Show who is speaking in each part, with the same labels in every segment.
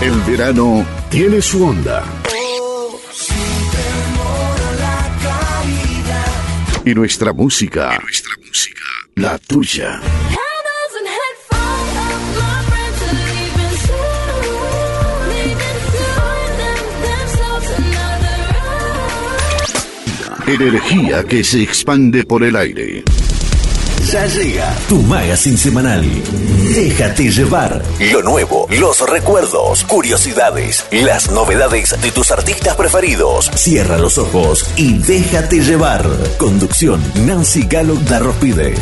Speaker 1: El verano tiene su onda. Y nuestra música. Nuestra música. La tuya. Energía que se expande por el aire.
Speaker 2: Ya llega tu magazine semanal. Déjate llevar. Lo nuevo, los recuerdos, curiosidades, las novedades de tus artistas preferidos. Cierra los ojos y déjate llevar. Conducción Nancy Galo Darrospide.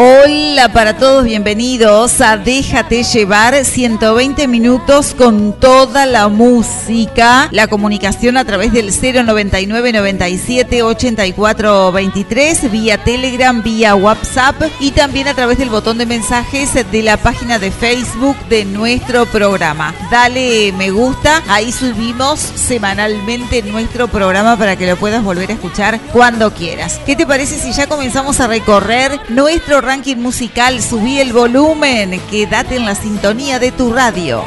Speaker 3: all Hola para todos, bienvenidos a Déjate llevar 120 minutos con toda la música, la comunicación a través del 099 97 84 23, vía Telegram, vía WhatsApp y también a través del botón de mensajes de la página de Facebook de nuestro programa. Dale me gusta, ahí subimos semanalmente nuestro programa para que lo puedas volver a escuchar cuando quieras. ¿Qué te parece si ya comenzamos a recorrer nuestro ranking musical, subí el volumen, quédate en la sintonía de tu radio.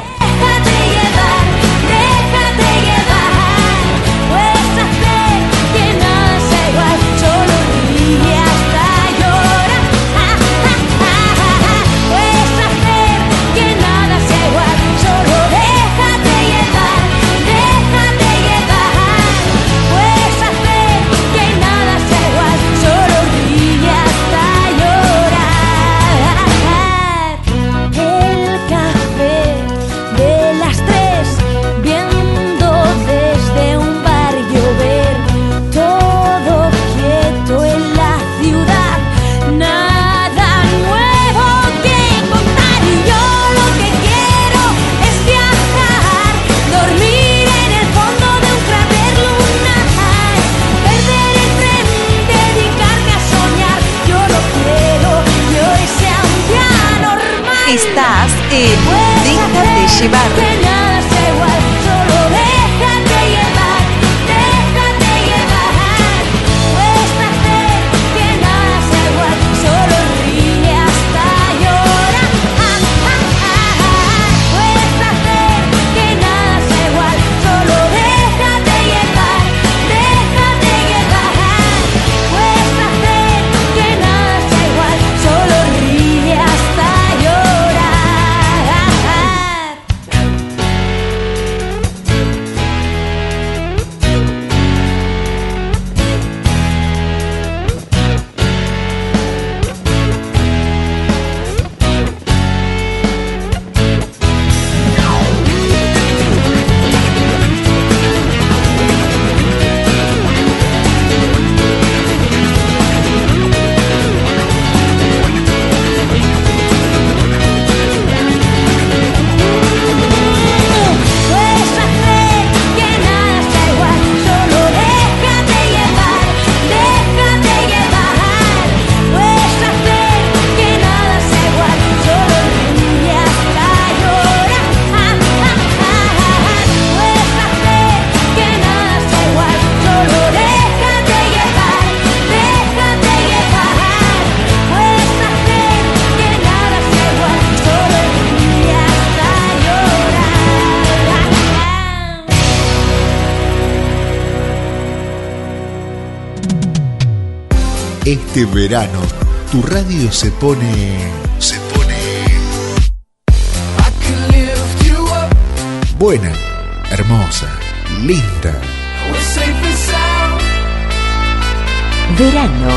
Speaker 3: chivarre.
Speaker 4: Este verano, tu radio se pone. se pone. Buena, hermosa, linda.
Speaker 2: Verano.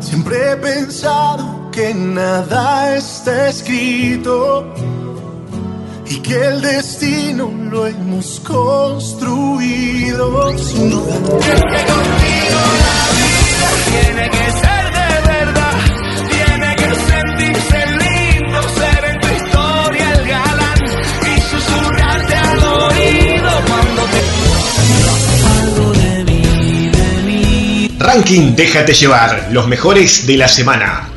Speaker 5: Siempre he pensado que nada está escrito y que el destino lo hemos construido. Es que contigo la vida tiene que ser de verdad, tiene que sentirse lindo, ser en tu historia el galán y susurrarte al oído cuando te
Speaker 6: algo de mí, de mí. Ranking Déjate llevar, los mejores de la semana.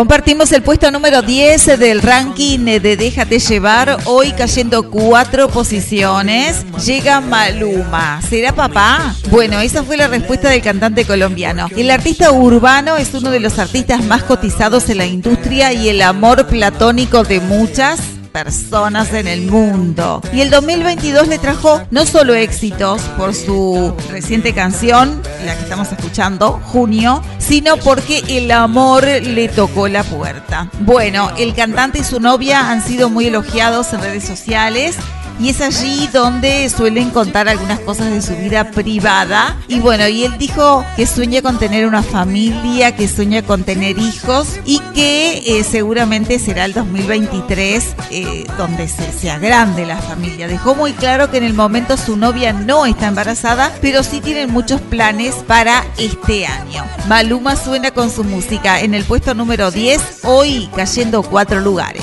Speaker 7: Compartimos el puesto número 10 del ranking de Déjate llevar, hoy cayendo cuatro posiciones. Llega Maluma. ¿Será papá? Bueno, esa fue la respuesta del cantante colombiano. El artista urbano es uno de los artistas más cotizados en la industria y el amor platónico de muchas personas en el mundo. Y el 2022 le trajo no solo éxitos por su reciente canción, la que estamos escuchando, Junio, sino porque el amor le tocó la puerta. Bueno, el cantante y su novia han sido muy elogiados en redes sociales y es allí donde suelen contar algunas cosas de su vida privada. Y bueno, y él dijo que sueña con tener una familia, que sueña con tener hijos y que eh, seguramente será el 2023 eh, donde se, sea grande la familia. Dejó muy claro que en el momento su novia no está embarazada, pero sí tienen muchos planes para este año. Maluma suena con su música en el puesto número 10, hoy cayendo cuatro lugares.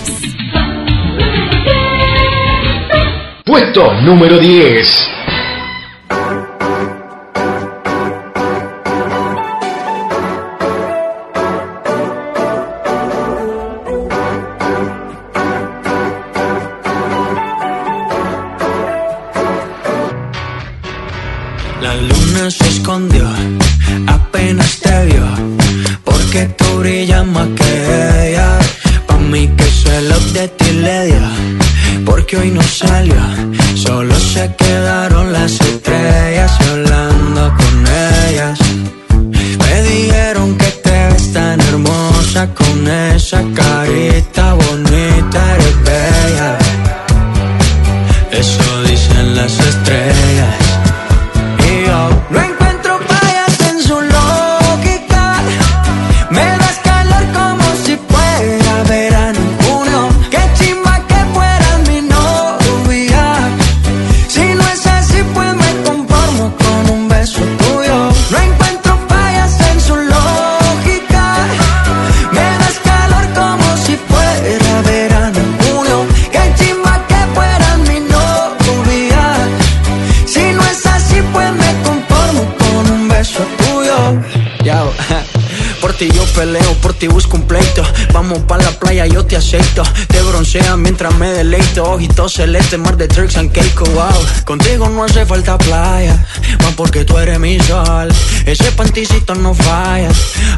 Speaker 6: Puesto número 10.
Speaker 8: Ojitos celeste, mar de tricks and cake, wow. Contigo no hace falta playa, más porque tú eres mi sol. Ese panticito no falla,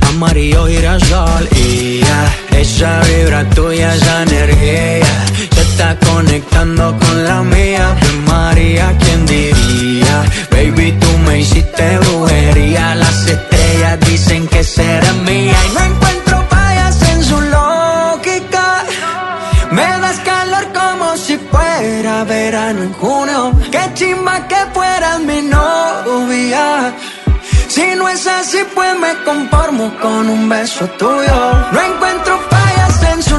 Speaker 8: amarillo girasol. Y ya, esa vibra tuya, esa energía, se está conectando con la mía. María, ¿quién diría? Baby, tú me hiciste brujería. Fuera verano en junio. Qué chimba que fueras mi novia. Si no es así, pues me conformo con un beso tuyo. No encuentro fallas en su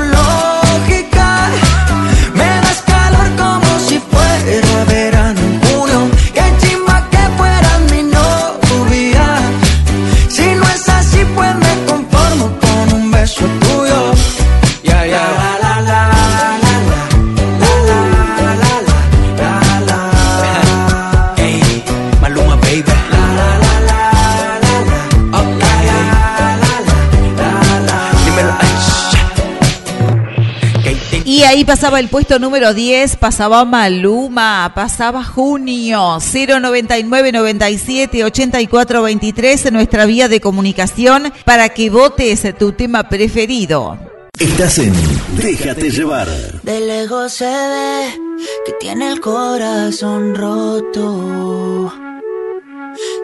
Speaker 7: Y ahí pasaba el puesto número 10, pasaba Maluma, pasaba Junio, 099 97 84 23 en nuestra vía de comunicación para que votes tu tema preferido.
Speaker 2: Estás en Déjate llevar.
Speaker 9: De lejos se ve que tiene el corazón roto.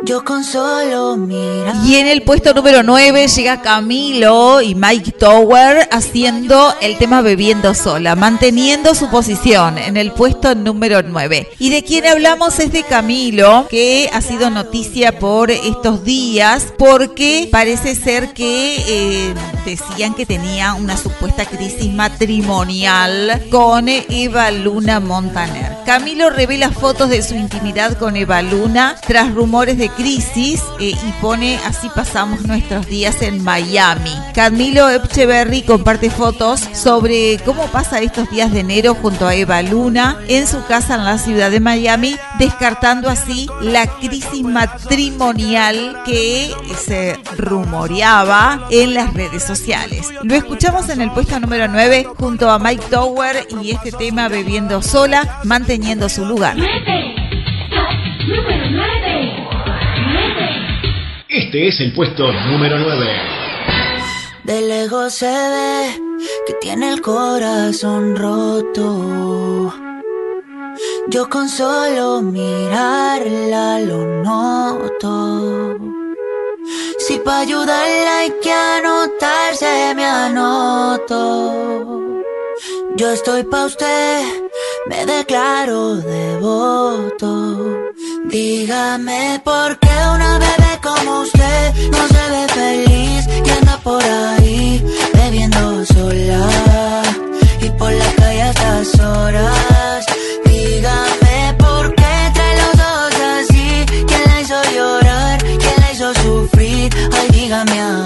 Speaker 9: Yo con solo mirar.
Speaker 7: Y en el puesto número 9 llega Camilo y Mike Tower haciendo el tema Bebiendo Sola, manteniendo su posición en el puesto número 9. Y de quien hablamos es de Camilo, que ha sido noticia por estos días, porque parece ser que eh, decían que tenía una supuesta crisis matrimonial con Eva Luna Montaner. Camilo revela fotos de su intimidad con Eva Luna tras rumores de crisis eh, y pone así pasamos nuestros días en Miami. Camilo Echeverry comparte fotos sobre cómo pasa estos días de enero junto a Eva Luna en su casa en la ciudad de Miami, descartando así la crisis matrimonial que se rumoreaba en las redes sociales. Lo escuchamos en el puesto número 9 junto a Mike Tower y este tema Bebiendo sola, manteniendo su lugar.
Speaker 6: Este es el puesto número 9.
Speaker 10: De lejos se ve que tiene el corazón roto. Yo con solo mirarla lo noto. Si para ayudarla hay que anotarse, me anoto. Yo estoy pa' usted, me declaro devoto. Dígame por qué una bebé como usted no se ve feliz y anda por ahí bebiendo sola y por la calle a estas horas. Dígame por qué trae los ojos así, quién la hizo llorar, quién la hizo sufrir. Ay, dígame ahora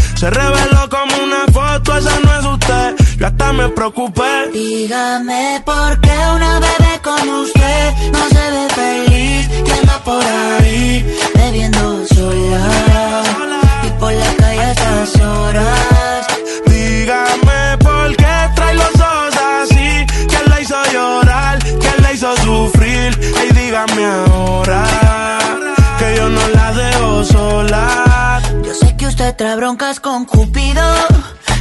Speaker 11: Se reveló como una foto, esa no es usted. Yo hasta me preocupé.
Speaker 10: Dígame por qué una bebé como usted no se ve feliz y anda por ahí bebiendo sola y por la calle a estas horas.
Speaker 11: Dígame por qué trae los ojos así. ¿Quién la hizo llorar? ¿Quién la hizo sufrir? Ay, dígame ahora que yo no la dejo sola.
Speaker 10: Usted trae broncas con Cupido,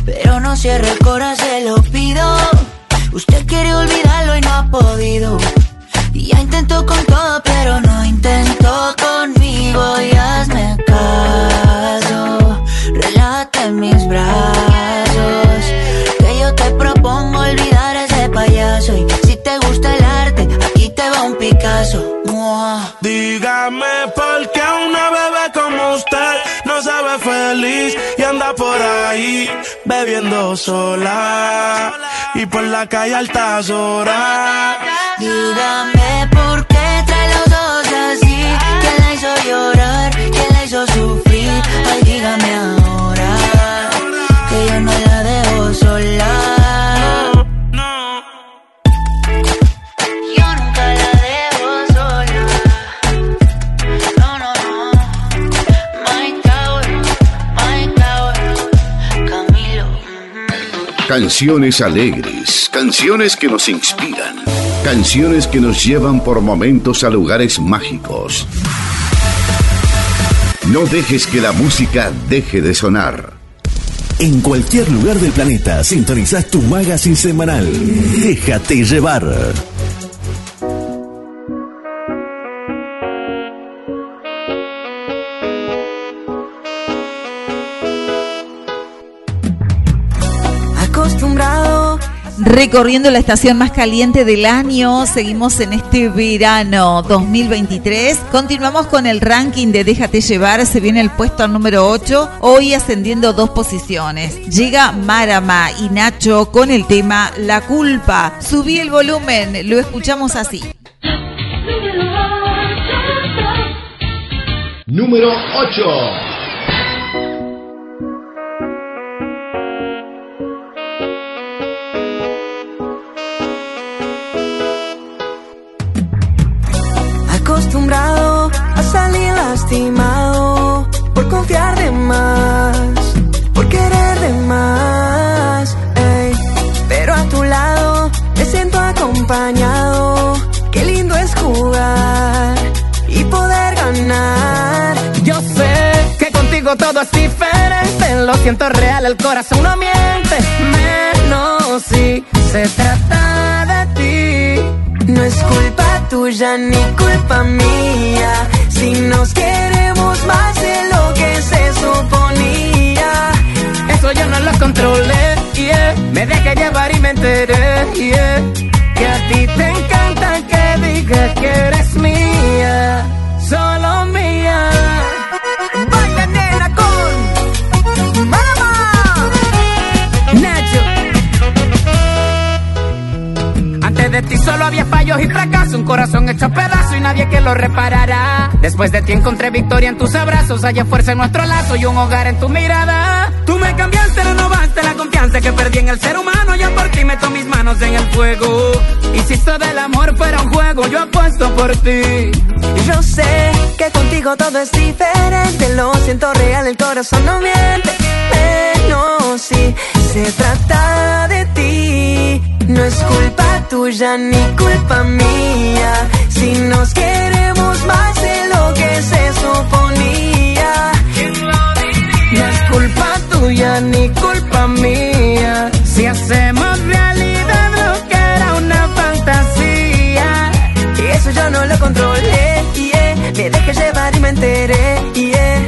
Speaker 10: pero no cierre el corazón, se lo pido. Usted quiere olvidarlo y no ha podido. Y ya intentó con todo, pero no intentó conmigo. Y hazme caso, relájate en mis brazos. Que yo te propongo olvidar a ese payaso. Y si te gusta el arte, aquí te va un Picasso. Mua.
Speaker 11: Por ahí bebiendo sola y por la calle altas horas.
Speaker 10: Dígame por qué trae los ojos así. ¿Quién la hizo llorar? ¿Quién la hizo sufrir? Ay, dígame ahora que yo no la dejo sola.
Speaker 1: Canciones alegres, canciones que nos inspiran, canciones que nos llevan por momentos a lugares mágicos. No dejes que la música deje de sonar.
Speaker 2: En cualquier lugar del planeta sintonizás tu magazine semanal. Déjate llevar.
Speaker 7: Recorriendo la estación más caliente del año, seguimos en este verano 2023. Continuamos con el ranking de Déjate llevar, se viene el puesto número 8, hoy ascendiendo dos posiciones. Llega Marama y Nacho con el tema La culpa. Subí el volumen, lo escuchamos así.
Speaker 6: Número 8.
Speaker 9: Lastimado por confiar de más, por querer de más. Pero a tu lado me siento acompañado. Qué lindo es jugar y poder imaginar.
Speaker 12: Yo sé que contigo todo es diferente. Lo siento real, el corazón no miente. Menos si se trata de ti.
Speaker 9: No es culpa tuya ni culpa mía. Si nos queremos más de lo que se suponía.
Speaker 12: Eso yo no lo controlé, yeah. Me dejé llevar y me enteré, yeah. Que a ti te encanta que digas que eres mía, solo mía. De ti solo había fallos y fracasos, un corazón hecho pedazo y nadie que lo reparará. Después de ti encontré victoria en tus abrazos, hallé fuerza en nuestro lazo y un hogar en tu mirada. Tú me cambiaste, renovaste la confianza que perdí en el ser humano, yo por ti meto mis manos en el fuego. Esto del amor fuera un juego, yo apuesto por ti.
Speaker 9: Yo sé que contigo todo es diferente. Lo siento real, el corazón no miente. Pero si se trata de ti, no es culpa tuya ni culpa mía. Si nos queremos más de lo que se suponía.
Speaker 12: No es culpa tuya ni culpa mía. Si hacemos realidad lo que era una fantasía.
Speaker 9: Y eso yo no lo controlé, yeah. Me dejé llevar y me enteré, yeah.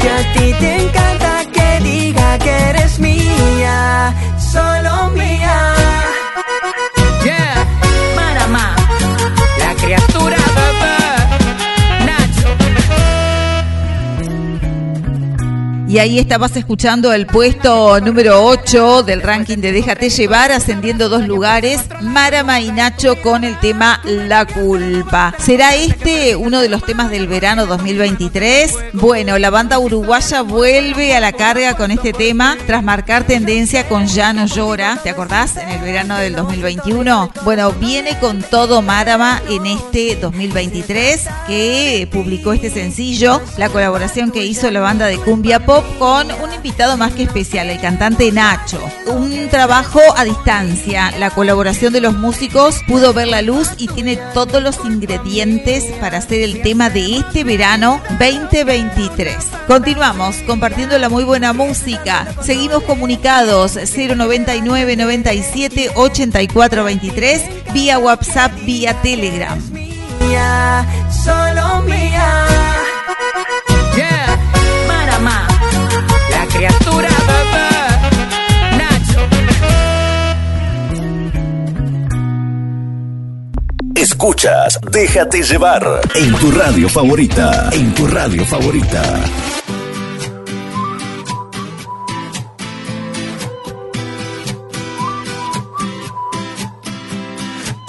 Speaker 9: Que a ti te encanta que diga que eres mía, solo mía.
Speaker 12: Criatura,
Speaker 7: Y ahí estabas escuchando el puesto número 8 del ranking de Déjate llevar, ascendiendo dos lugares, Marama y Nacho con el tema La culpa. ¿Será este uno de los temas del verano 2023? Bueno, la banda uruguaya vuelve a la carga con este tema tras marcar tendencia con Ya no llora. ¿Te acordás? En el verano del 2021. Bueno, viene con todo Marama en este 2023 que publicó este sencillo, la colaboración que hizo la banda de Cumbia Pop con un invitado más que especial, el cantante Nacho. Un trabajo a distancia, la colaboración de los músicos pudo ver la luz y tiene todos los ingredientes para hacer el tema de este verano 2023. Continuamos compartiendo la muy buena música. Seguimos comunicados 099 97 84 23 vía WhatsApp, vía Telegram.
Speaker 9: Mía, solo mía.
Speaker 2: Escuchas Déjate llevar en tu radio favorita. En tu radio favorita.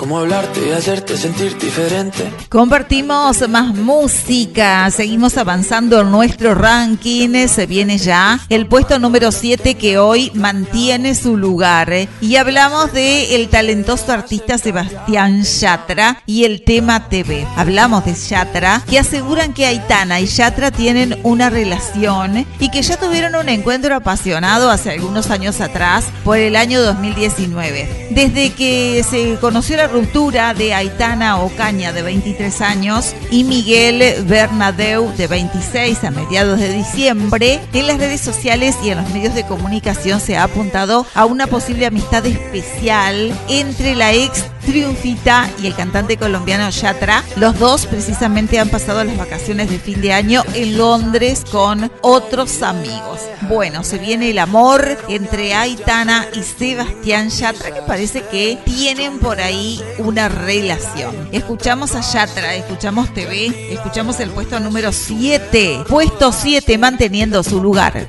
Speaker 13: Cómo hablarte y hacerte sentir diferente.
Speaker 7: Compartimos más música, seguimos avanzando en nuestro ranking, se viene ya el puesto número 7 que hoy mantiene su lugar ¿eh? y hablamos de el talentoso artista Sebastián Yatra y el tema TV. Hablamos de Yatra que aseguran que Aitana y Yatra tienen una relación y que ya tuvieron un encuentro apasionado hace algunos años atrás por el año 2019. Desde que se conoció la ruptura de Aitana Ocaña de 23 años y Miguel Bernadeu de 26 a mediados de diciembre, en las redes sociales y en los medios de comunicación se ha apuntado a una posible amistad especial entre la ex Triunfita y el cantante colombiano Yatra. Los dos precisamente han pasado las vacaciones de fin de año en Londres con otros amigos. Bueno, se viene el amor entre Aitana y Sebastián Yatra que parece que tienen por ahí una relación. Escuchamos a Yatra, escuchamos TV, escuchamos el puesto número 7. Puesto 7 manteniendo su lugar.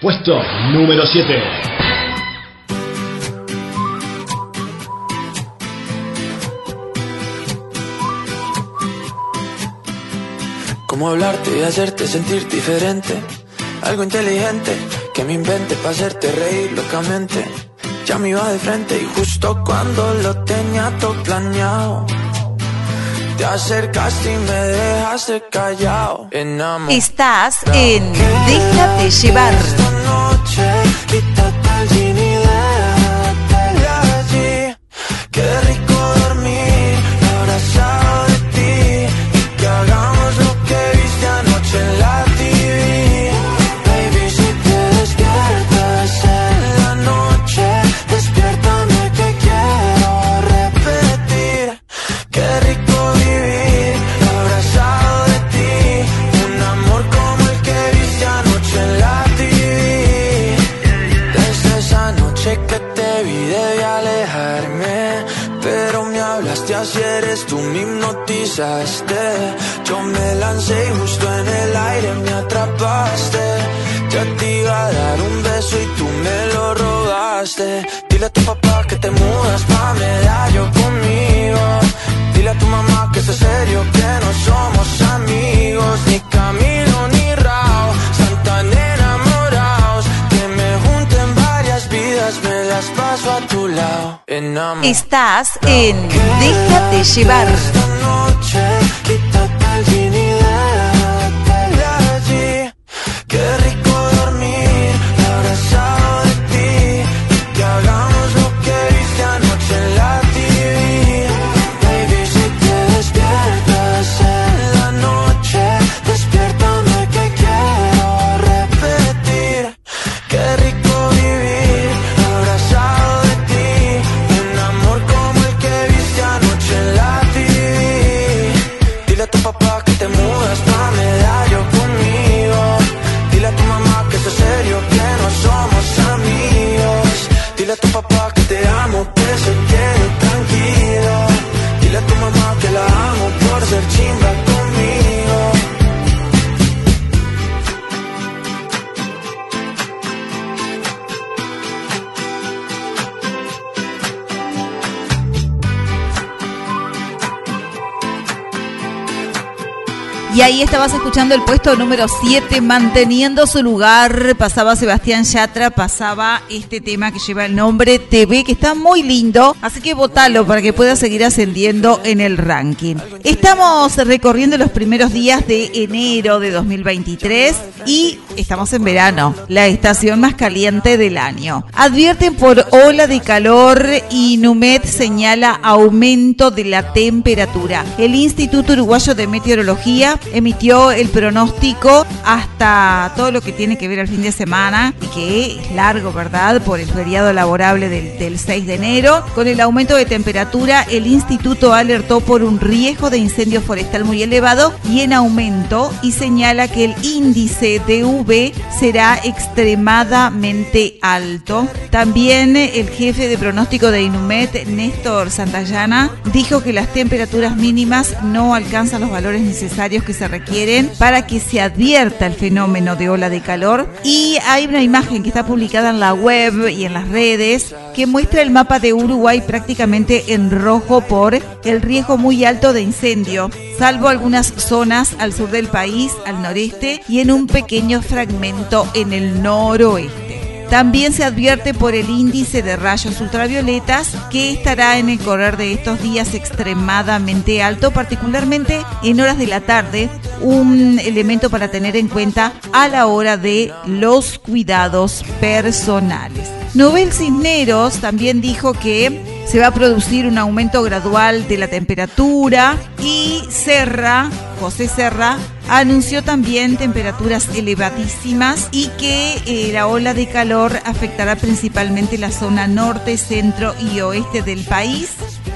Speaker 6: Puesto número 7.
Speaker 13: Cómo hablarte y hacerte sentir diferente. Algo inteligente que me invente para hacerte reír locamente. Ya me iba de frente y justo cuando lo tenía todo planeado. Te acercaste y me dejaste callado. Enamorado.
Speaker 7: Estás en Déjate llevar.
Speaker 13: Esta noche, quítate el jean y déjate de allí. Qué rico Yo me lancé y justo en el aire me atrapaste. Ya te iba a dar un beso y tú me lo robaste. Dile a tu papá que te mudas pa' medallo conmigo. Dile a tu mamá que es serio, que no somos amigos. Ni Camilo ni paso a tu lado.
Speaker 7: Estás en Déjate llevar.
Speaker 13: Esta noche, quítate el jean y déjate de allí. Qué rico
Speaker 7: escuchando el puesto número 7, manteniendo su lugar. Pasaba Sebastián Yatra, pasaba este tema que lleva el nombre TV, que está muy lindo. Así que votalo para que pueda seguir ascendiendo en el ranking. Estamos recorriendo los primeros días de enero de 2023 y estamos en verano, la estación más caliente del año. Advierten por ola de calor y Numet señala aumento de la temperatura. El Instituto Uruguayo de Meteorología emitió el pronóstico hasta todo lo que tiene que ver al fin de semana que es largo, ¿verdad? Por el feriado laborable del, del 6 de enero. Con el aumento de temperatura, el instituto alertó por un riesgo de incendio forestal muy elevado y en aumento y señala que el índice de UV será extremadamente alto. También el jefe de pronóstico de Inumet, Néstor Santayana, dijo que las temperaturas mínimas no alcanzan los valores necesarios que se requieren para que se advierta el fenómeno de ola de calor. Y hay una imagen que está publicada en la web y en las redes que muestra el mapa de Uruguay prácticamente en rojo por el riesgo muy alto de incendio, salvo algunas zonas al sur del país, al noreste y en un pequeño fragmento en el noroeste. También se advierte por el índice de rayos ultravioletas que estará en el correr de estos días extremadamente alto, particularmente en horas de la tarde, un elemento para tener en cuenta a la hora de los cuidados personales. Nobel Cisneros también dijo que se va a producir un aumento gradual de la temperatura y Serra, José Serra, anunció también temperaturas elevadísimas y que eh, la ola de calor afectará principalmente la zona norte, centro y oeste del país.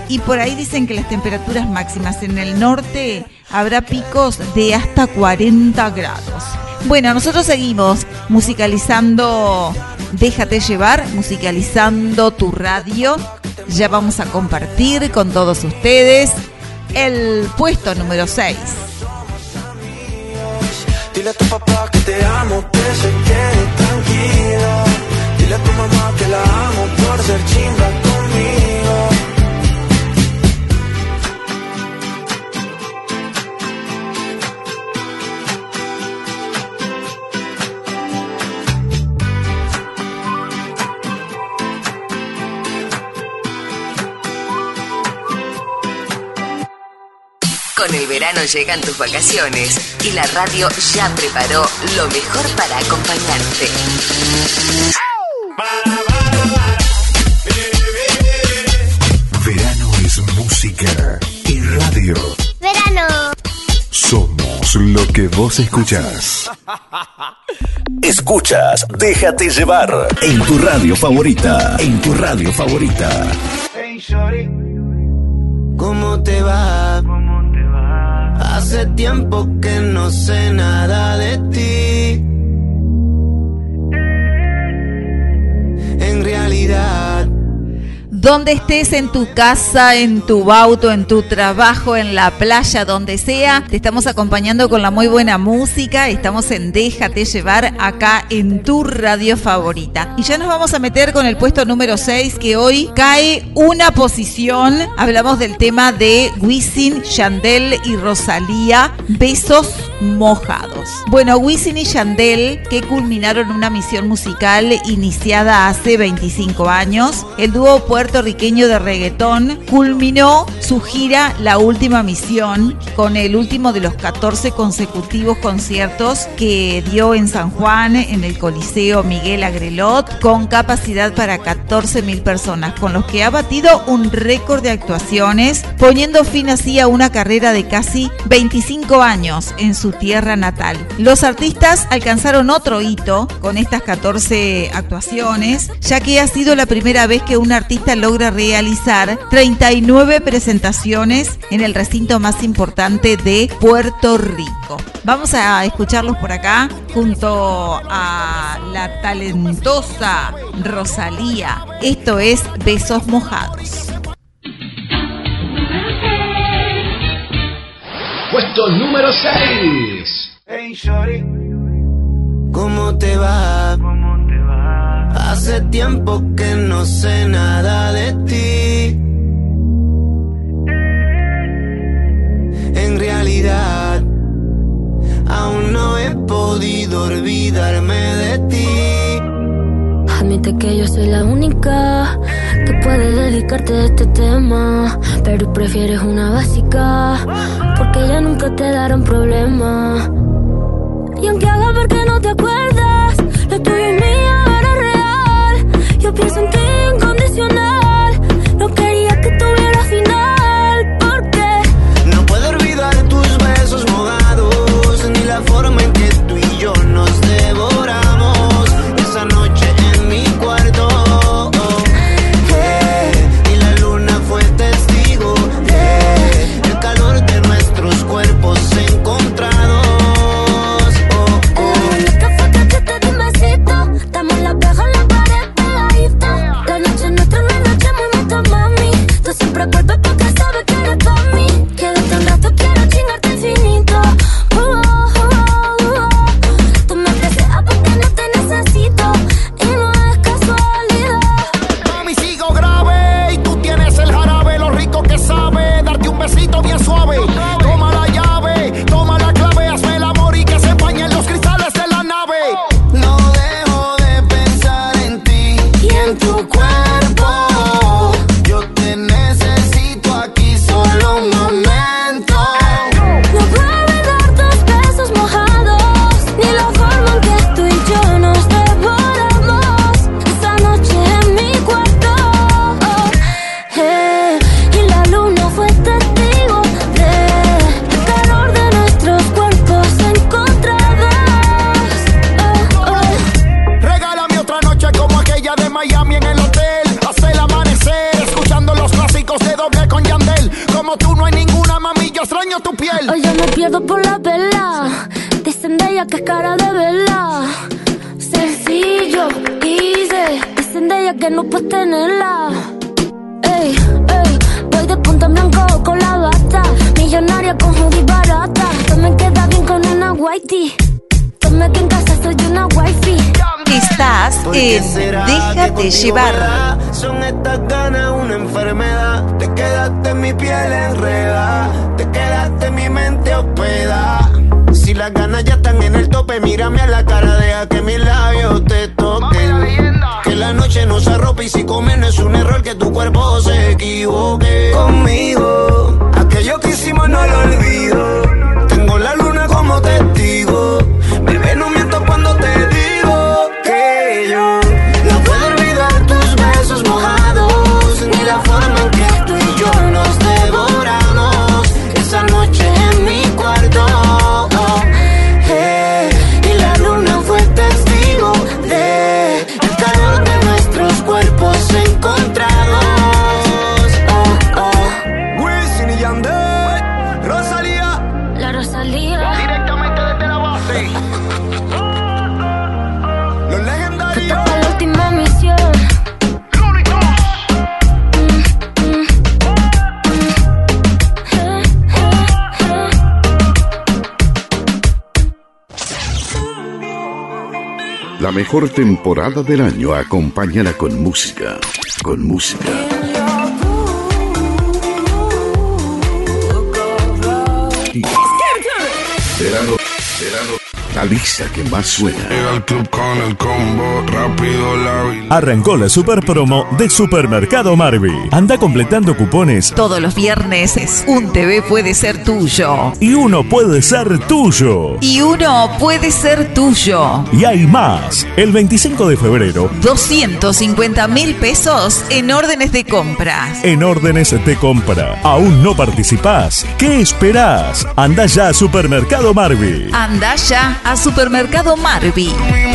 Speaker 7: Y por ahí dicen que las temperaturas máximas en el norte habrá picos de hasta 40 grados. Bueno, nosotros seguimos musicalizando Déjate llevar, musicalizando tu radio. Ya vamos a compartir con todos ustedes el puesto número 6.
Speaker 13: Dile a tu papá que te amo, que se quede tranquilo. Dile a tu mamá que la amo por ser chimba
Speaker 14: Con el verano llegan tus vacaciones y la radio ya preparó lo mejor para acompañarte.
Speaker 2: Verano es música y radio.
Speaker 3: Verano.
Speaker 2: Somos lo que vos escuchás. Escuchas Déjate llevar en tu radio favorita. En tu radio favorita.
Speaker 8: ¿Cómo te va? Hace tiempo que no sé nada de ti. En realidad,
Speaker 7: Donde estés en tu casa, en tu auto, en tu trabajo, en la playa, donde sea, te estamos acompañando con la muy buena música. Estamos en Déjate llevar acá en tu radio favorita. Y ya nos vamos a meter con el puesto número 6 que hoy cae una posición. Hablamos del tema de Wisin, Yandel y Rosalía, Besos Mojados. Bueno, Wisin y Yandel que culminaron una misión musical iniciada hace 25 años. El dúo puertorriqueño de reggaetón culminó su gira La Última Misión con el último de los 14 consecutivos conciertos que dio en San Juan en el Coliseo Miguel Agrelot con capacidad para 14 mil personas, con los que ha batido un récord de actuaciones, poniendo fin así a una carrera de casi 25 años en su tierra natal. Los artistas alcanzaron otro hito con estas 14 actuaciones, ya que ha sido la primera vez que un artista logra realizar 39 presentaciones en el recinto más importante de Puerto Rico. Vamos a escucharlos por acá junto a la talentosa Rosalía. Esto es Besos Mojados.
Speaker 6: Puesto número 6.
Speaker 15: Hey, shorty, ¿cómo te va? Hace tiempo que no sé nada de ti. En realidad, aún no he podido olvidarme de ti.
Speaker 3: Admite que yo soy la única que puede dedicarte a este tema. Pero prefieres una básica, porque ya nunca te darán problema. Y aunque haga ver que no te acuerdas, lo tuyo y mío
Speaker 15: contigo
Speaker 7: llevar.
Speaker 15: Son estas ganas una enfermedad. Te quedaste en mi piel enredada. Te quedaste en mi mente hospedada. Si las ganas ya están en el tope, mírame a la cara, deja que mis labios te toquen. Que la noche no se arrope y si comer no es un error que tu cuerpo se equivoque.
Speaker 1: Mejor temporada del año acompáñala con música. Con música. La lista que más suena.
Speaker 11: Llega al club con el combo, rápido la
Speaker 16: Arrancó la super promo de Supermercado Marvi. Anda completando cupones
Speaker 7: Todos los viernes un TV puede ser tuyo.
Speaker 16: y uno puede ser tuyo.
Speaker 7: Y uno puede ser tuyo.
Speaker 16: Y hay más. El 25 de febrero,
Speaker 7: 250 mil pesos en órdenes de compras.
Speaker 16: en órdenes de compra. ¿Aún no participás? ¿Qué esperás? Anda ya a Supermercado Marvi.
Speaker 7: Anda ya a Supermercado Marvi.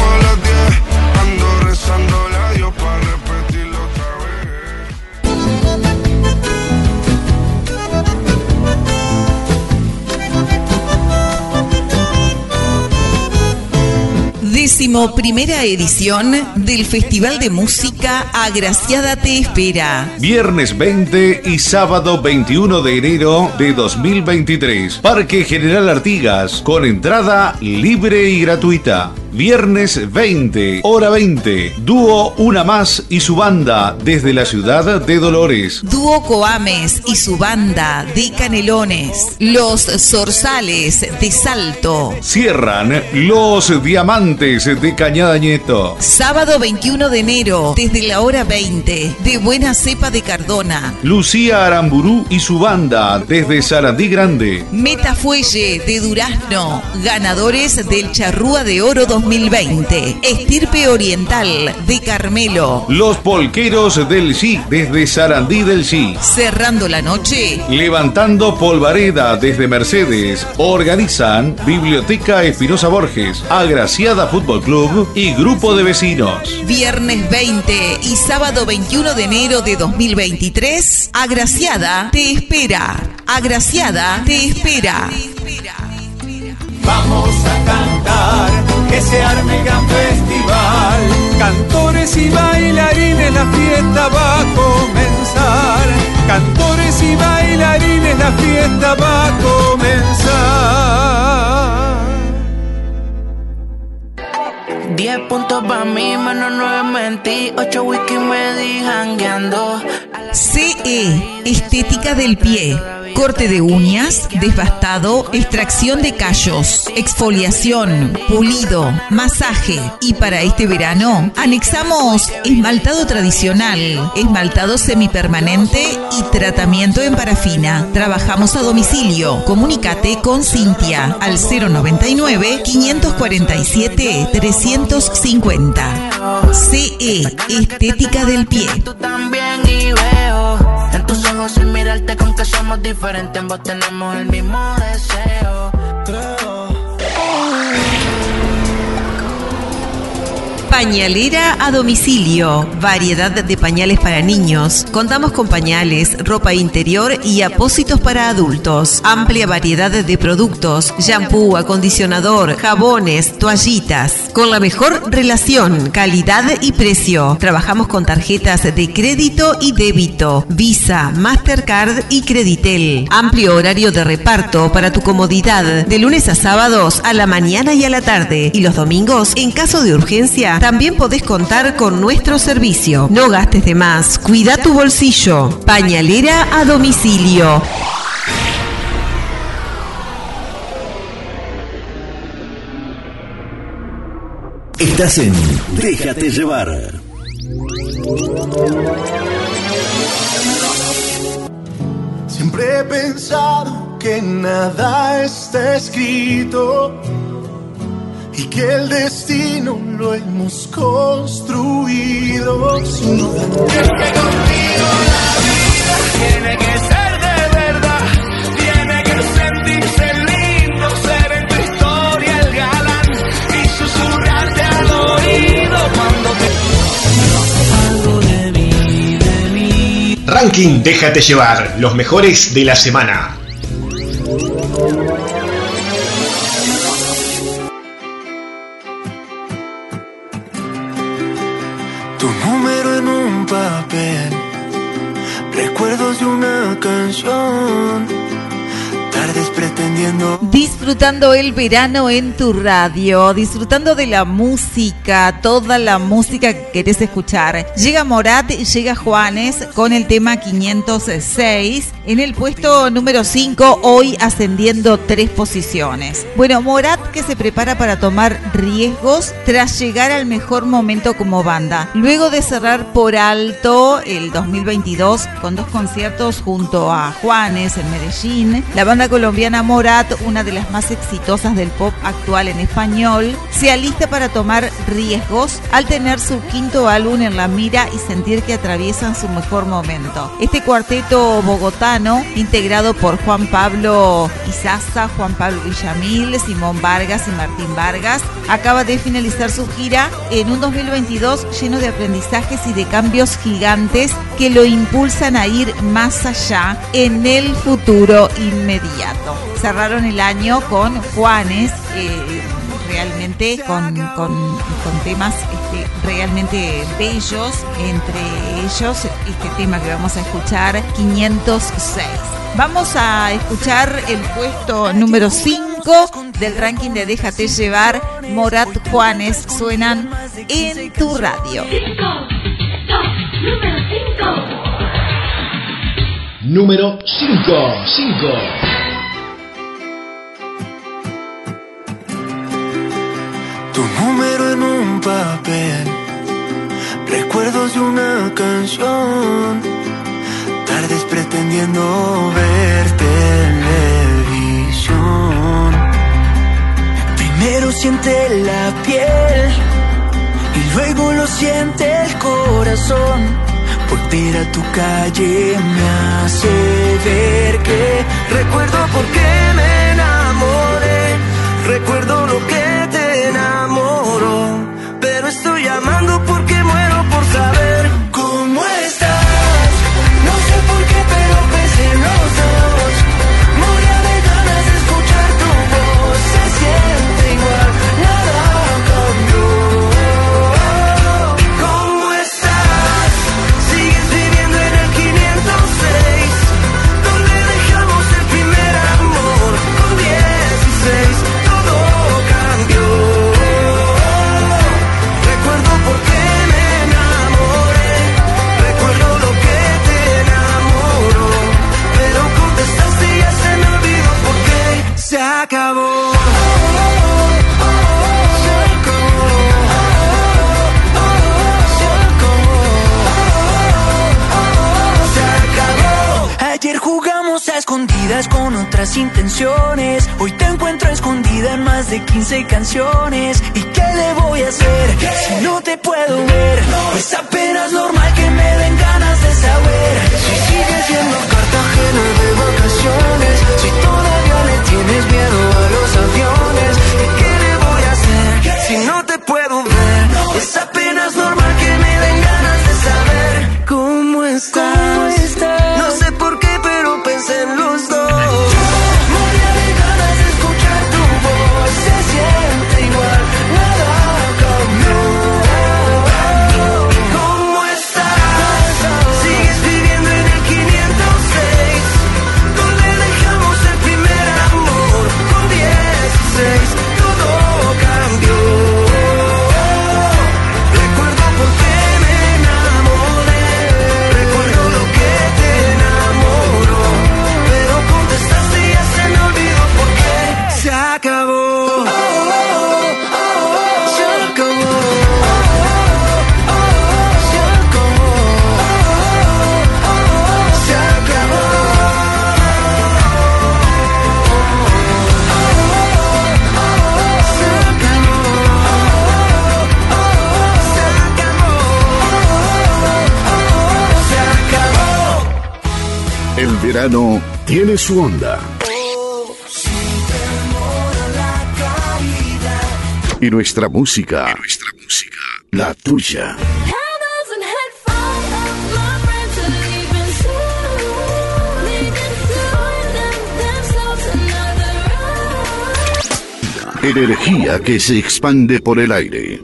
Speaker 7: Primera edición del Festival de Música Agraciada Te Espera.
Speaker 17: Viernes 20 y sábado 21 de enero de 2023. Parque General Artigas, con entrada libre y gratuita. Viernes 20, hora 20. Dúo Una Más y su banda desde la ciudad de Dolores.
Speaker 7: Dúo Coames y su banda de Canelones. Los Zorzales de Salto.
Speaker 17: Cierran Los Diamantes de Cañada Nieto.
Speaker 7: Sábado 21 de enero, desde la hora 20, de Buena Cepa de Cardona.
Speaker 17: Lucía Aramburú y su banda desde Sarandí Grande.
Speaker 7: Metafuelle de Durazno, ganadores del Charrúa de Oro 2020. Estirpe Oriental de Carmelo.
Speaker 17: Los Polqueros del Sí desde Sarandí del Sí.
Speaker 7: Cerrando la noche,
Speaker 17: Levantando Polvareda desde Mercedes. Organizan Biblioteca Espinosa Borges, Agraciada Fútbol Club y Grupo de Vecinos.
Speaker 7: viernes 20 y sábado 21 de enero de 2023, Agraciada te espera. Agraciada te espera.
Speaker 5: Vamos a cantar, que se arme gran festival. Cantores y bailarines, la fiesta va a comenzar. Cantores y bailarines, la fiesta va a comenzar.
Speaker 18: 10 puntos para mí, menos 9 mentí. 8 whisky me.
Speaker 7: CE, estética del pie. Corte de uñas, desbastado, extracción de callos, exfoliación, pulido, masaje. Y para este verano, anexamos esmaltado tradicional, esmaltado semipermanente y tratamiento en parafina. Trabajamos a domicilio. Comunícate con Cintia al 099 547 350. CE, estética del pie.
Speaker 18: En tus ojos sin mirarte con que somos diferentes, ambos tenemos el mismo deseo.
Speaker 19: Pañalera a domicilio. Variedad de pañales para niños. Contamos con pañales, ropa interior y apósitos para adultos. Amplia variedad de productos. Shampoo, acondicionador, jabones, toallitas. Con la mejor relación, calidad y precio. Trabajamos con tarjetas de crédito y débito. Visa, Mastercard y Creditel. Amplio horario de reparto para tu comodidad. De lunes a sábados a la mañana y a la tarde. Y los domingos, en caso de urgencia, también podés contar con nuestro servicio. No gastes de más. Cuida tu bolsillo. Pañalera a domicilio.
Speaker 2: Estás en Déjate llevar.
Speaker 5: Siempre he pensado que nada está escrito y que el destino lo hemos construido. Que la vida tiene que ser de verdad, tiene que sentirse lindo, ser en tu historia el galán y susurrarte al oído cuando te
Speaker 6: Ranking Déjate llevar, los mejores de la semana.
Speaker 7: Disfrutando el verano en tu radio, disfrutando de la música, toda la música que querés escuchar. Llega Morat llega Juanes con el tema 506 en el puesto número 5, hoy ascendiendo tres posiciones. Bueno, Morat que se prepara para tomar riesgos tras llegar al mejor momento como banda. Luego de cerrar por alto el 2022 con dos conciertos junto a Juanes en Medellín, la banda colombiana Morat, una de las más exitosas del pop actual en español, se alista para tomar riesgos al tener su quinto álbum en la mira y sentir que atraviesan su mejor momento. Este cuarteto bogotano, integrado por Juan Pablo Izaza, Juan Pablo Villamil, Simón Vargas y Martín Vargas, acaba de finalizar su gira en un 2022 lleno de aprendizajes y de cambios gigantes que lo impulsan a ir más allá en el futuro inmediato. Cerraron el año con Juanes. eh, realmente con, con- con temas este, realmente bellos, entre ellos este tema que vamos a escuchar, 506. Vamos a escuchar el puesto número 5 del ranking de Déjate llevar, Morat Juanes, suenan en tu radio.
Speaker 6: Número 5. 5.
Speaker 20: Tu número en un papel, recuerdos de una canción, tardes pretendiendo ver televisión. Primero siente la piel y luego lo siente el corazón. Volver a tu calle me hace ver que recuerdo por qué me enamoré, recuerdo lo que enamoró, pero estoy llamando porque muero otras intenciones. Hoy te encuentro escondida en más de 15 canciones. ¿Y qué le voy a hacer si no te puedo ver? Es apenas normal que me den ganas de saber si sigues siendo Cartagena de vacaciones. Si todavía le tienes miedo a los aviones. ¿Y qué le voy a hacer si no te puedo ver? Es apenas normal que me den ganas de saber cómo estás. No sé
Speaker 3: tiene su onda. Y nuestra música. Y nuestra música. La tuya. Energía que se expande por el aire.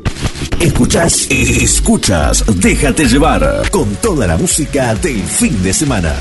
Speaker 2: Escuchas, escuchas, déjate llevar con toda la música del fin de semana.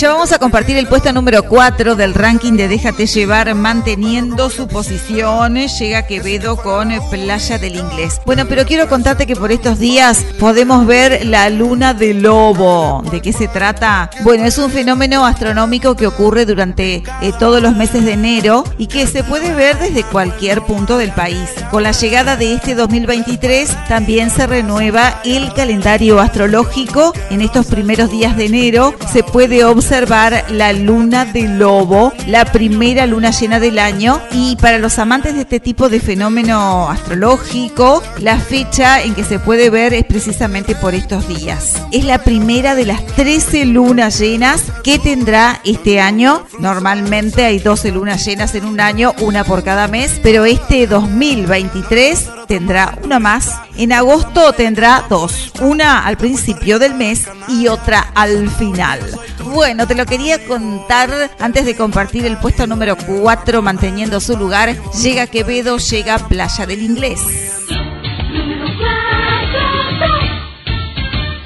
Speaker 7: ya vamos a compartir el puesto número 4 del ranking de Déjate llevar, manteniendo su posición. Llega Quevedo con Playa del Inglés. Bueno, pero quiero contarte que por estos días podemos ver la luna de lobo. ¿De qué se trata? Bueno, es un fenómeno astronómico que ocurre durante eh, todos los meses de enero y que se puede ver desde cualquier punto del país. Con la llegada de este 2023 también se renueva el calendario astrológico. En estos primeros días de enero se puede observar observar la luna de lobo, la primera luna llena del año. Y para los amantes de este tipo de fenómeno astrológico, la fecha en que se puede ver es precisamente por estos días. Es la primera de las 13 lunas llenas que tendrá este año. Normalmente hay 12 lunas llenas en un año, una por cada mes, pero este 2023 tendrá una más, en agosto tendrá dos, una al principio del mes y otra al final. Bueno, te lo quería contar antes de compartir el puesto número 4 manteniendo su lugar, llega Quevedo, llega Playa del Inglés.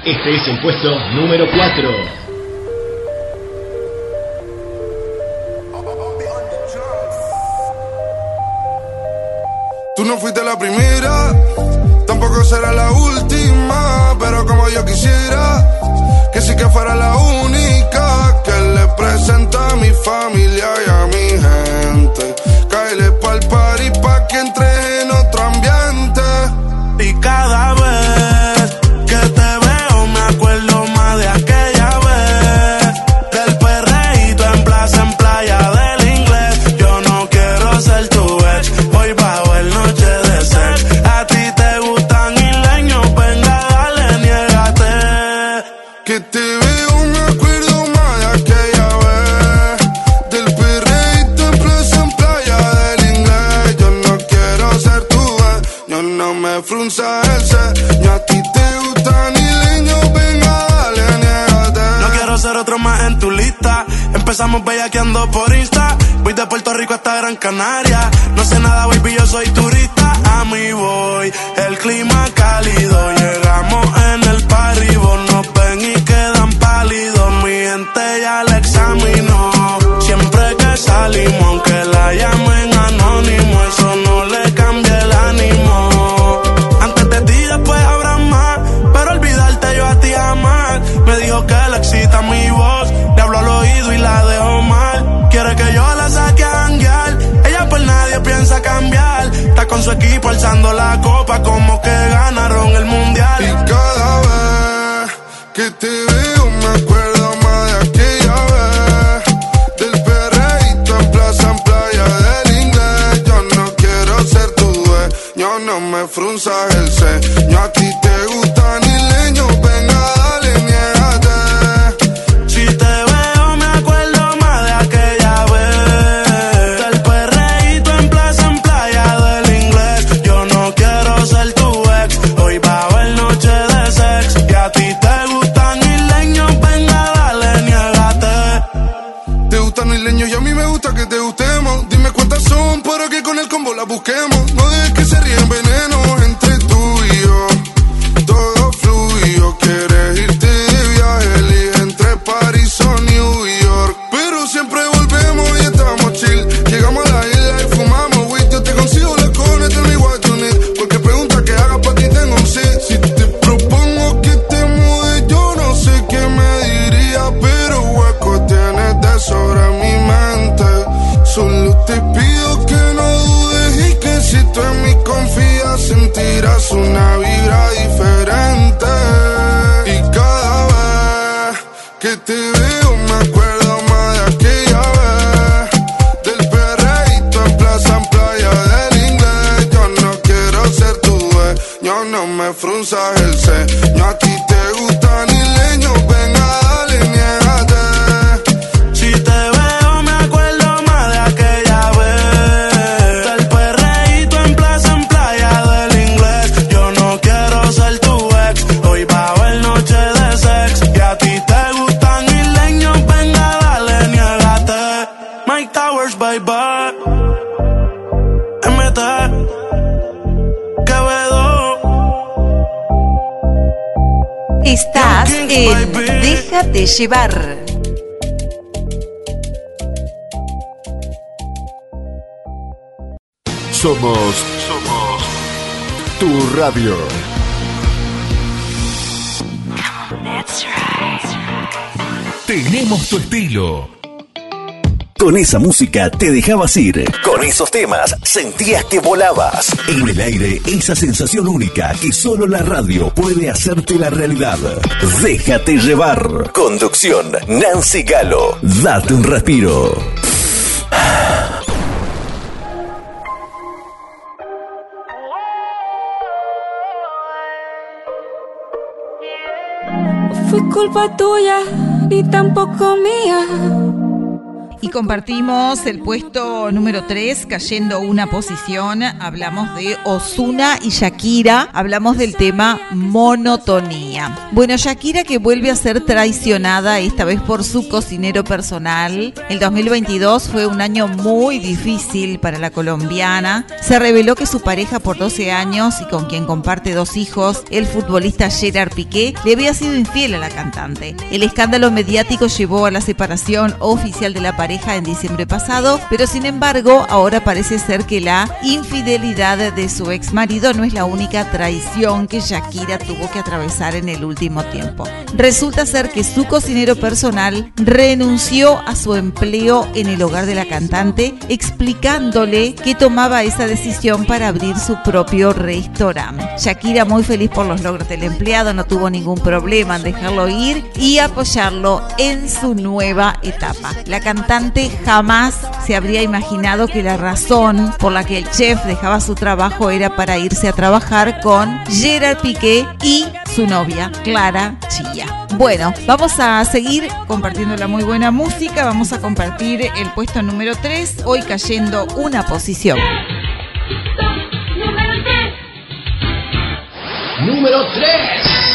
Speaker 20: Este es el puesto número 4.
Speaker 21: Tú no fuiste la primera, tampoco será la última, pero como yo quisiera, que sí que fuera la única que le presenta a mi familia y a mi gente. Cáele pa'l party pa' que entre en otro ambiente.
Speaker 11: Y cada vez
Speaker 7: Archivar.
Speaker 22: Somos, somos tu radio.
Speaker 2: Tenemos tu estilo. Con esa música te dejabas ir. Con esos temas sentías que volabas. En el aire, esa sensación única que solo la radio puede hacerte la realidad. Déjate llevar. Conducción, Nancy Galo. Date un respiro.
Speaker 23: Fue culpa tuya y tampoco mía.
Speaker 7: Y compartimos el puesto número 3, cayendo una posición. Hablamos de Osuna y Shakira. Hablamos del tema monotonía. Bueno, Shakira que vuelve a ser traicionada, esta vez por su cocinero personal. El 2022 fue un año muy difícil para la colombiana. Se reveló que su pareja por 12 años y con quien comparte dos hijos, el futbolista Gerard Piqué, le había sido infiel a la cantante. El escándalo mediático llevó a la separación oficial de la pareja en diciembre pasado, pero sin embargo ahora parece ser que la infidelidad de su ex marido no es la única traición que Shakira tuvo que atravesar en el último tiempo. Resulta ser que su cocinero personal renunció a su empleo en el hogar de la cantante, explicándole que tomaba esa decisión para abrir su propio restaurante. Shakira muy feliz por los logros del empleado, no tuvo ningún problema en dejarlo ir y apoyarlo en su nueva etapa. La cantante jamás se habría imaginado que la razón por la que el chef dejaba su trabajo era para irse a trabajar con Gerard Piqué y su novia, Clara Chilla. Bueno, vamos a seguir compartiendo la muy buena música, vamos a compartir el puesto número 3, hoy cayendo una posición.
Speaker 20: Número 3.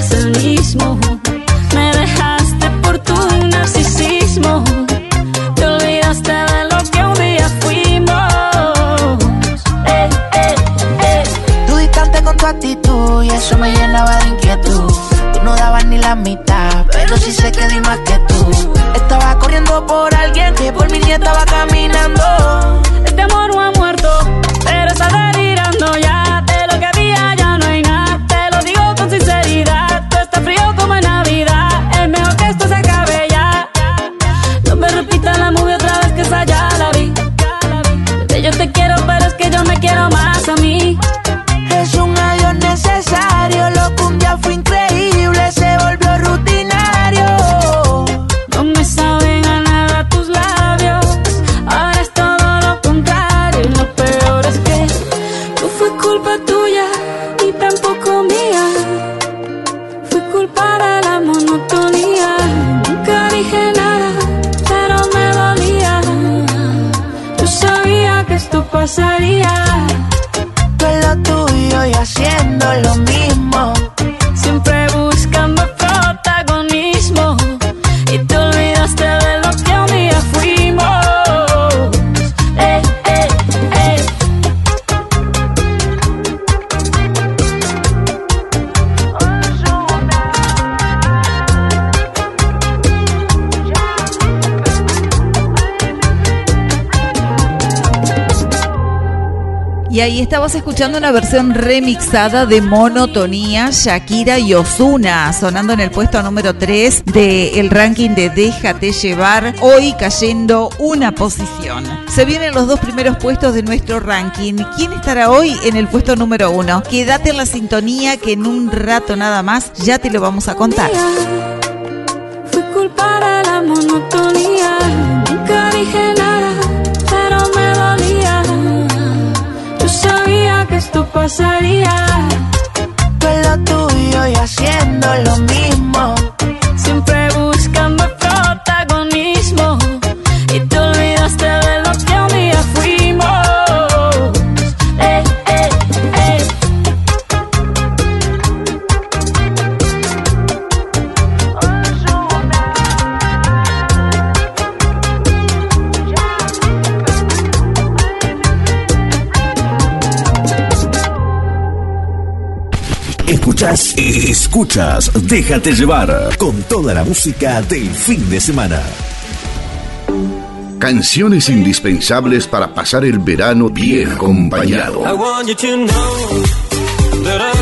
Speaker 23: mismo. Me dejaste por tu narcisismo. Te olvidaste de lo que un día fuimos. Ey, ey, ey.
Speaker 18: Tú distante con tu actitud y eso me llenaba de inquietud. Tú no dabas ni la mitad, pero sí sé que di más que tú. Estaba corriendo por alguien que por mí ni estaba caminando.
Speaker 23: Este amor no ha muerto, pero está
Speaker 7: Estabas escuchando una versión remixada de Monotonía, Shakira y Osuna, sonando en el puesto número 3 del ranking de Déjate llevar, hoy cayendo una posición. Se vienen los dos primeros puestos de nuestro ranking. ¿Quién estará hoy en el puesto número 1? Quédate en la sintonía que en un rato nada más ya te lo vamos a contar.
Speaker 23: Fue culpa de la monotonía. Que esto pasaría.
Speaker 18: Tú en lo tuyo y haciendo lo mismo.
Speaker 2: Escuchas, déjate llevar con toda la música del fin de semana.
Speaker 1: Canciones indispensables para pasar el verano bien acompañado.
Speaker 8: I want you to know that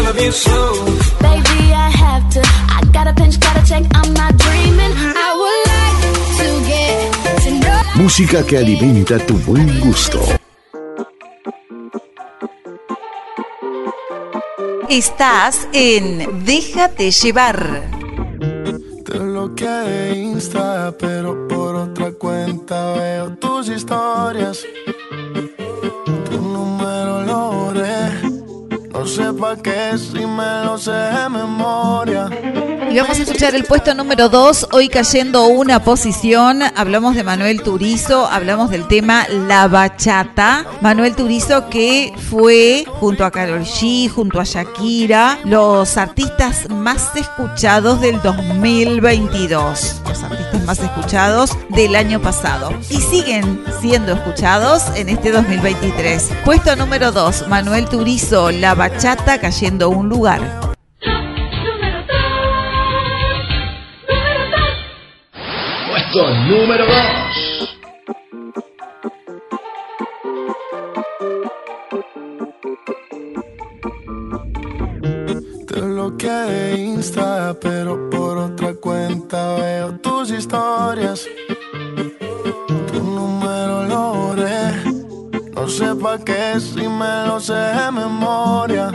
Speaker 7: Estás en Déjate llevar.
Speaker 21: Te bloqueé de Insta, pero por otra cuenta veo tus historias. Tu número lo. No sé pa' qué si me lo sé de memoria.
Speaker 7: Y vamos a escuchar el puesto número 2, hoy cayendo una posición. Hablamos de Manuel Turizo, hablamos del tema La Bachata. Manuel Turizo que fue, junto a Karol G, junto a Shakira, los artistas más escuchados del 2022. Los artistas más escuchados del año pasado. Y siguen siendo escuchados en este 2023. Puesto número 2, Manuel Turizo, La Bachata cayendo un lugar.
Speaker 20: Puesto número 2.
Speaker 21: Te bloqueé de Insta, pero por otra cuenta veo tus historias. Tu número lo borré. No sé pa' qué si me lo sé de memoria.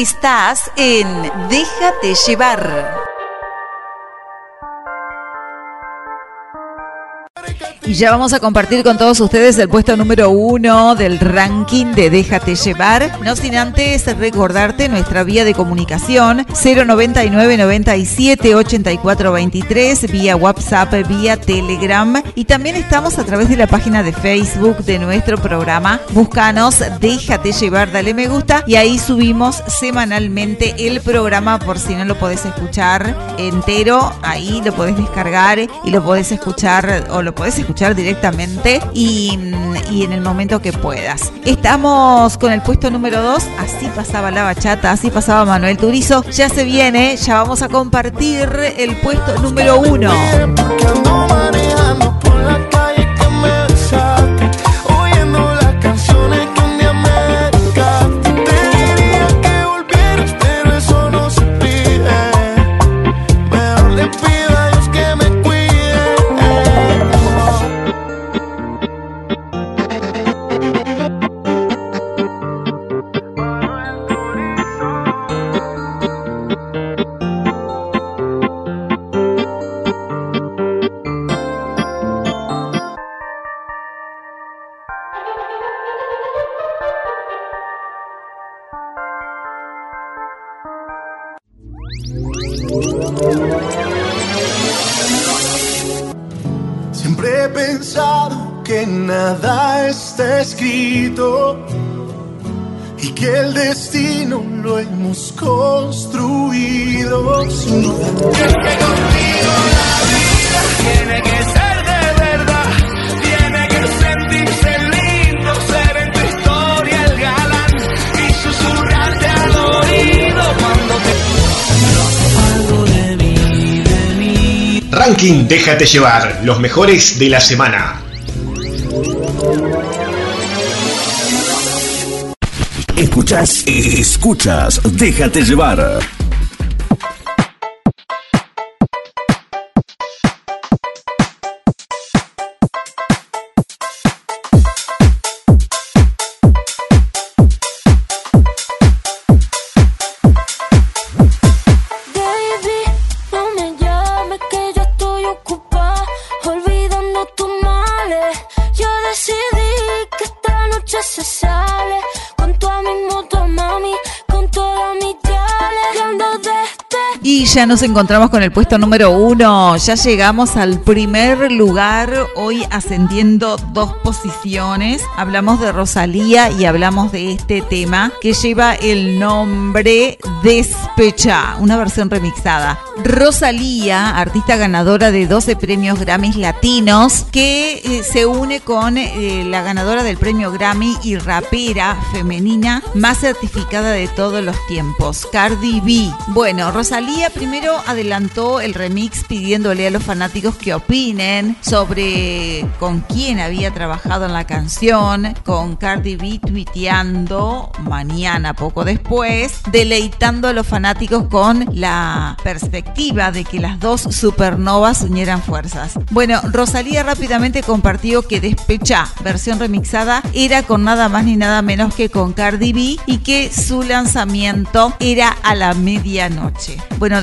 Speaker 7: Estás en Déjate llevar. Y ya vamos a compartir con todos ustedes el puesto número uno del ranking de Déjate llevar. No sin antes recordarte nuestra vía de comunicación 099 97 84 23 vía WhatsApp, vía Telegram y también estamos a través de la página de Facebook de nuestro programa. Búscanos, déjate llevar, dale me gusta y ahí subimos semanalmente el programa por si no lo podés escuchar entero, ahí lo podés descargar y lo podés escuchar o lo podés escuchar directamente y, y en el momento que puedas. Estamos con el puesto número 2, así pasaba la bachata, así pasaba Manuel Turizo. Ya se viene, ya vamos a compartir el puesto número 1.
Speaker 6: Déjate llevar, los mejores de la semana.
Speaker 2: Escuchas, escuchas, déjate llevar.
Speaker 7: Encontramos con el puesto número uno. Ya llegamos al primer lugar, hoy ascendiendo dos posiciones. Hablamos de Rosalía y hablamos de este tema que lleva el nombre Despecha, una versión remixada. Rosalía, artista ganadora de 12 premios Grammys latinos, que eh, se une con eh, la ganadora del premio Grammy y rapera femenina más certificada de todos los tiempos, Cardi B. Bueno, Rosalía primero adelantó el remix pidiéndole a los fanáticos que opinen sobre con quién había trabajado en la canción, con Cardi B tuiteando mañana poco después, deleitando a los fanáticos con la perspectiva de que las dos supernovas unieran fuerzas. Bueno, Rosalía rápidamente compartió que Despecha, versión remixada, era con nada más ni nada menos que con Cardi B y que su lanzamiento era a la medianoche. Bueno,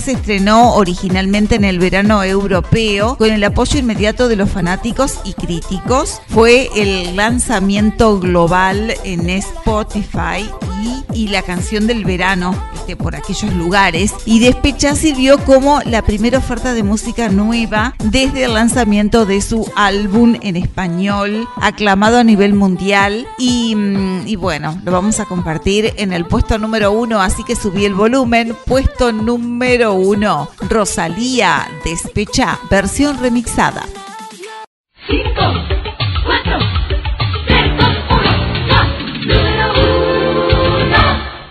Speaker 7: Se estrenó originalmente en el verano europeo con el apoyo inmediato de los fanáticos y críticos. Fue el lanzamiento global en Spotify y, y la canción del verano este, por aquellos lugares. Y Despechá sirvió como la primera oferta de música nueva desde el lanzamiento de su álbum en español, aclamado a nivel mundial. Y, mm, y bueno, lo vamos a compartir en el puesto número uno, así que subí el volumen. Puesto número 1, Rosalía, Despecha, versión remixada.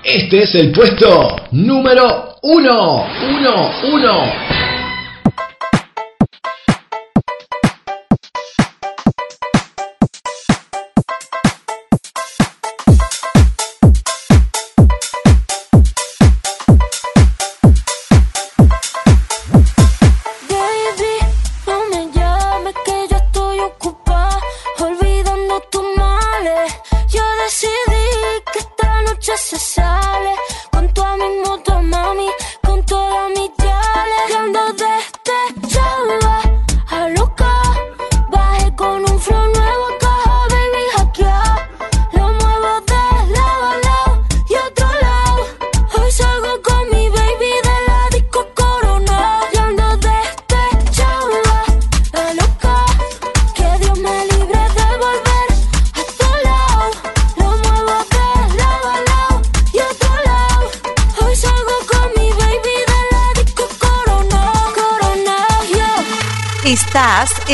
Speaker 20: Este es el puesto número
Speaker 3: 1, 1,
Speaker 7: 1.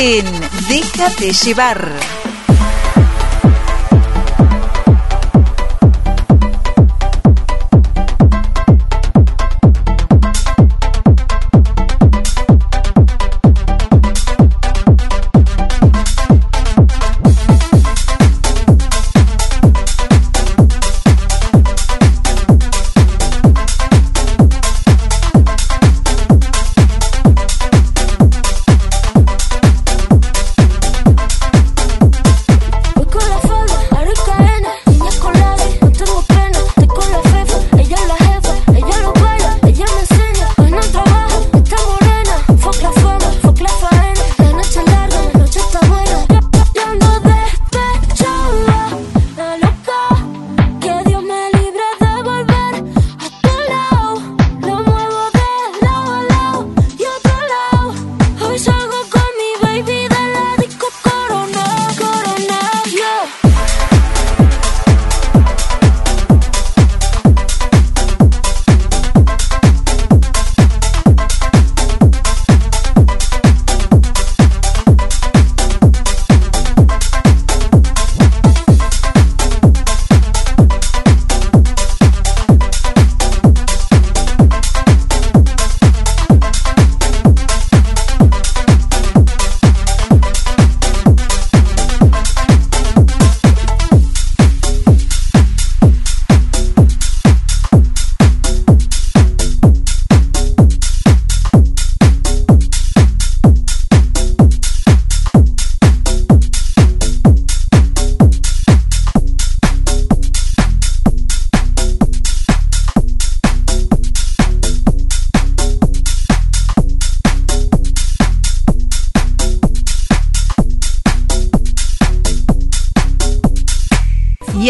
Speaker 7: En Déjate llevar.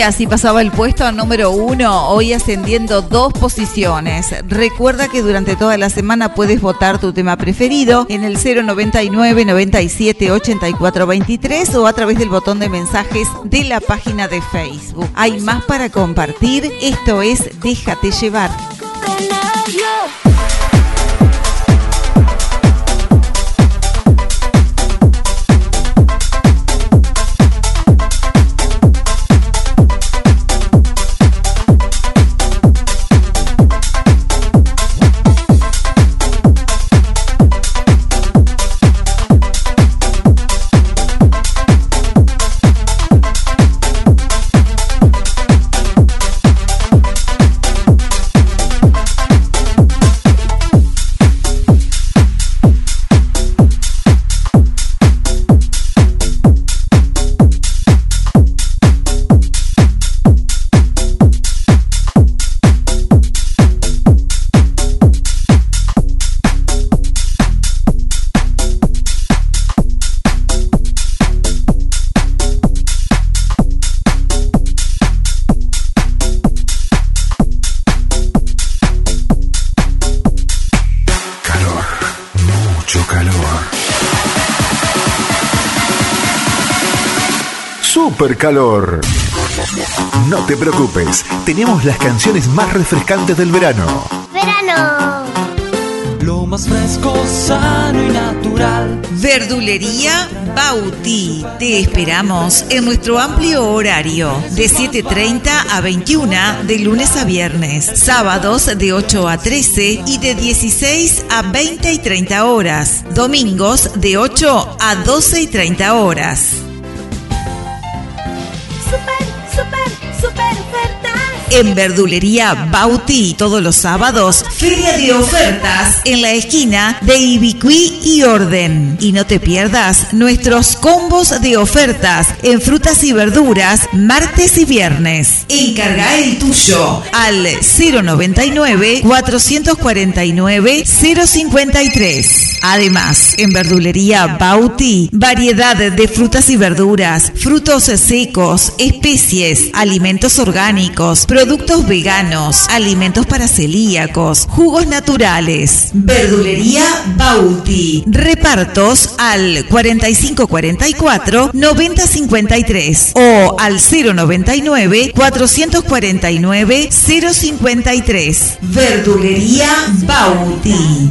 Speaker 7: Así pasaba el puesto a número uno, hoy ascendiendo dos posiciones. Recuerda que durante toda la semana puedes votar tu tema preferido en el 099 97 84 23 o a través del botón de mensajes de la página de Facebook. Hay más para compartir. Esto es Déjate llevar.
Speaker 4: Super calor. No te preocupes, tenemos las canciones más refrescantes del verano.
Speaker 24: Verano.
Speaker 8: Lo más fresco, sano y natural.
Speaker 7: Verdulería Bauti. Te esperamos en nuestro amplio horario de 7.30 a 21 de lunes a viernes, sábados de 8 a 13 y de 16 a 20 y 30 horas, domingos de 8 a 12 y 30 horas. En Verdulería Bauti todos los sábados, feria de ofertas en la esquina de Ibicuí y Orden. Y no te pierdas nuestros combos de ofertas en frutas y verduras martes y viernes. Encarga el tuyo al 099 449 053. Además, en Verdulería Bauti, variedad de frutas y verduras, frutos secos, especies, alimentos orgánicos, productos veganos, alimentos para celíacos, jugos naturales. Verdulería Bauti. Repartos al 4544 9053 o al 099 449 053. Verdulería Bauti.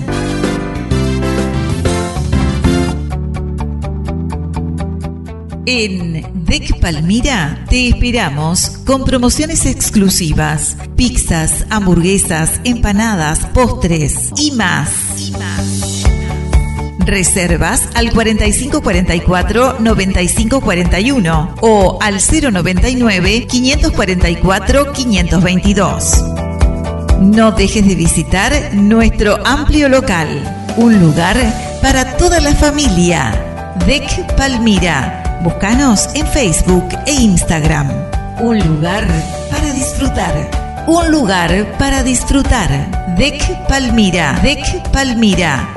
Speaker 7: En DEC Palmira te esperamos con promociones exclusivas, pizzas, hamburguesas, empanadas, postres y más. Reservas al 4544-9541 o al 099-544-522. No dejes de visitar nuestro amplio local, un lugar para toda la familia. DEC Palmira. Búscanos en Facebook e Instagram. Un lugar para disfrutar. Un lugar para disfrutar. DEC Palmira. DEC Palmira.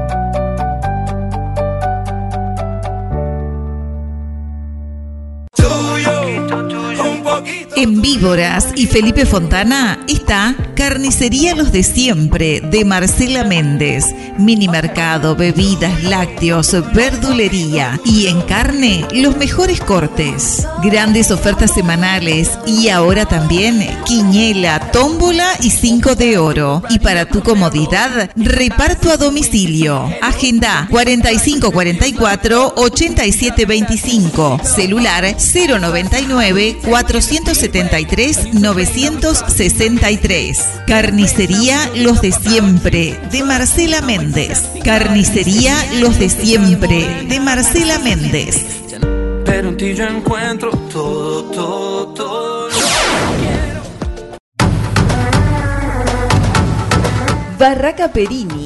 Speaker 7: En Víboras y Felipe Fontana está Carnicería Los de Siempre de Marcela Méndez. Mini mercado, bebidas, lácteos, verdulería y en carne los mejores cortes. Grandes ofertas semanales y ahora también quiñela, tómbola y cinco de oro. Y para tu comodidad, reparto a domicilio. Agenda 4544 8725. Celular 099 473 963. Carnicería Los de Siempre de Marcela Méndez. Carnicería Los de Siempre de Marcela Méndez.
Speaker 25: Pero en ti yo encuentro todo, todo, todo.
Speaker 7: Barraca Perini,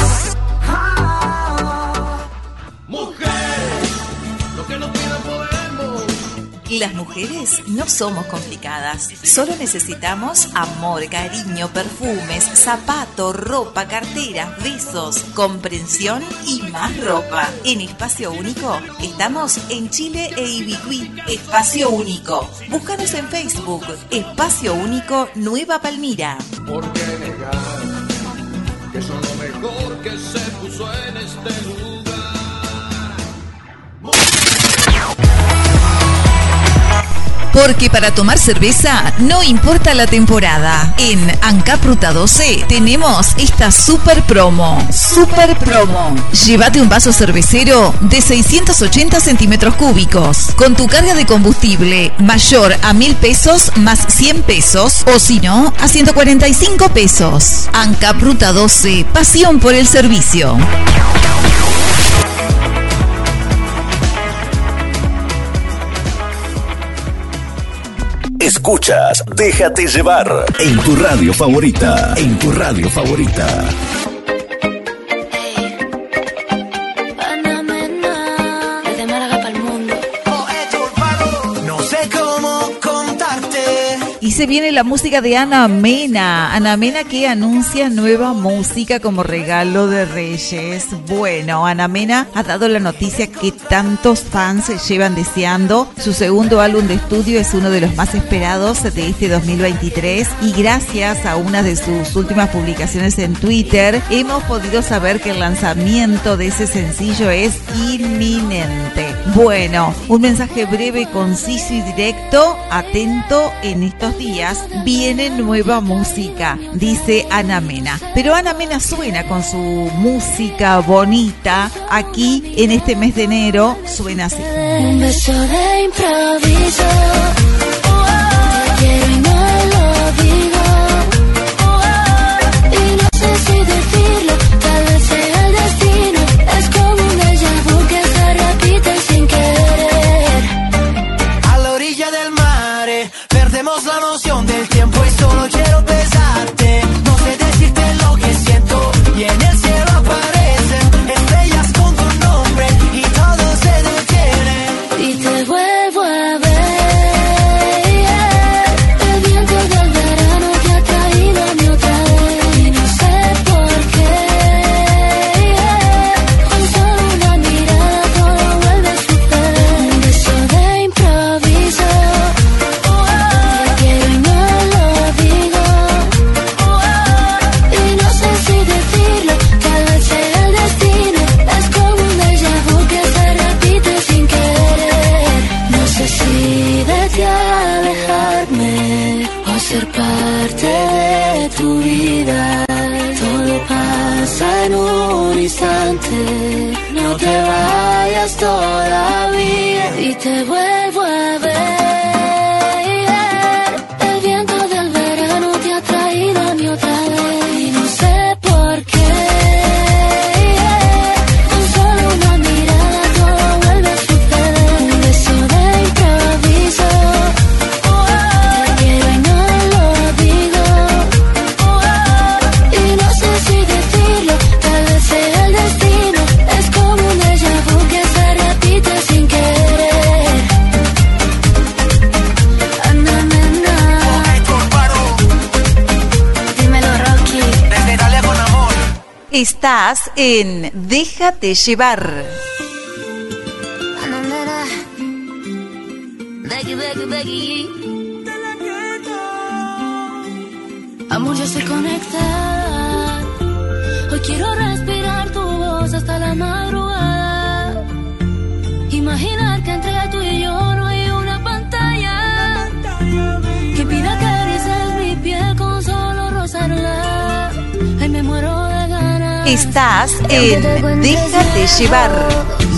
Speaker 7: Las mujeres no somos complicadas, solo necesitamos amor, cariño, perfumes, zapato, ropa, carteras, besos, comprensión y más ropa. En Espacio Único estamos en Chile e Ibicuí. Espacio Único. Búscanos en Facebook. Espacio Único Nueva Palmira.
Speaker 25: ¿Por qué negar que son lo mejor que se puso en este lugar?
Speaker 7: Porque para tomar cerveza no importa la temporada. En Ancap Ruta 12 tenemos esta super promo. Super promo. Llévate un vaso cervecero de 680 centímetros cúbicos con tu carga de combustible mayor a mil pesos más 100 pesos o si no a 145 pesos. Ancap Ruta 12. Pasión por el servicio.
Speaker 2: Escuchas Déjate llevar en tu radio favorita. En tu radio favorita.
Speaker 26: Se viene la música de Ana Mena. Ana Mena que anuncia nueva música como regalo de Reyes. Bueno, Ana Mena ha dado la noticia que tantos fans llevan deseando. Su segundo álbum de estudio es uno de los más esperados de este 2023 y gracias a una de sus últimas publicaciones en Twitter hemos podido saber que el lanzamiento de ese sencillo es inminente. Bueno, un mensaje breve, conciso y directo. Atento en estos días viene nueva música, dice Ana Mena. Pero Ana Mena suena con su música bonita aquí en este mes de enero. Suena así.
Speaker 3: Un beso de improviso. Estás en Déjate llevar.
Speaker 7: Amor, yo sé conectar. Hoy quiero respirar tu voz hasta la madrugada
Speaker 3: estás en Déjate llevar.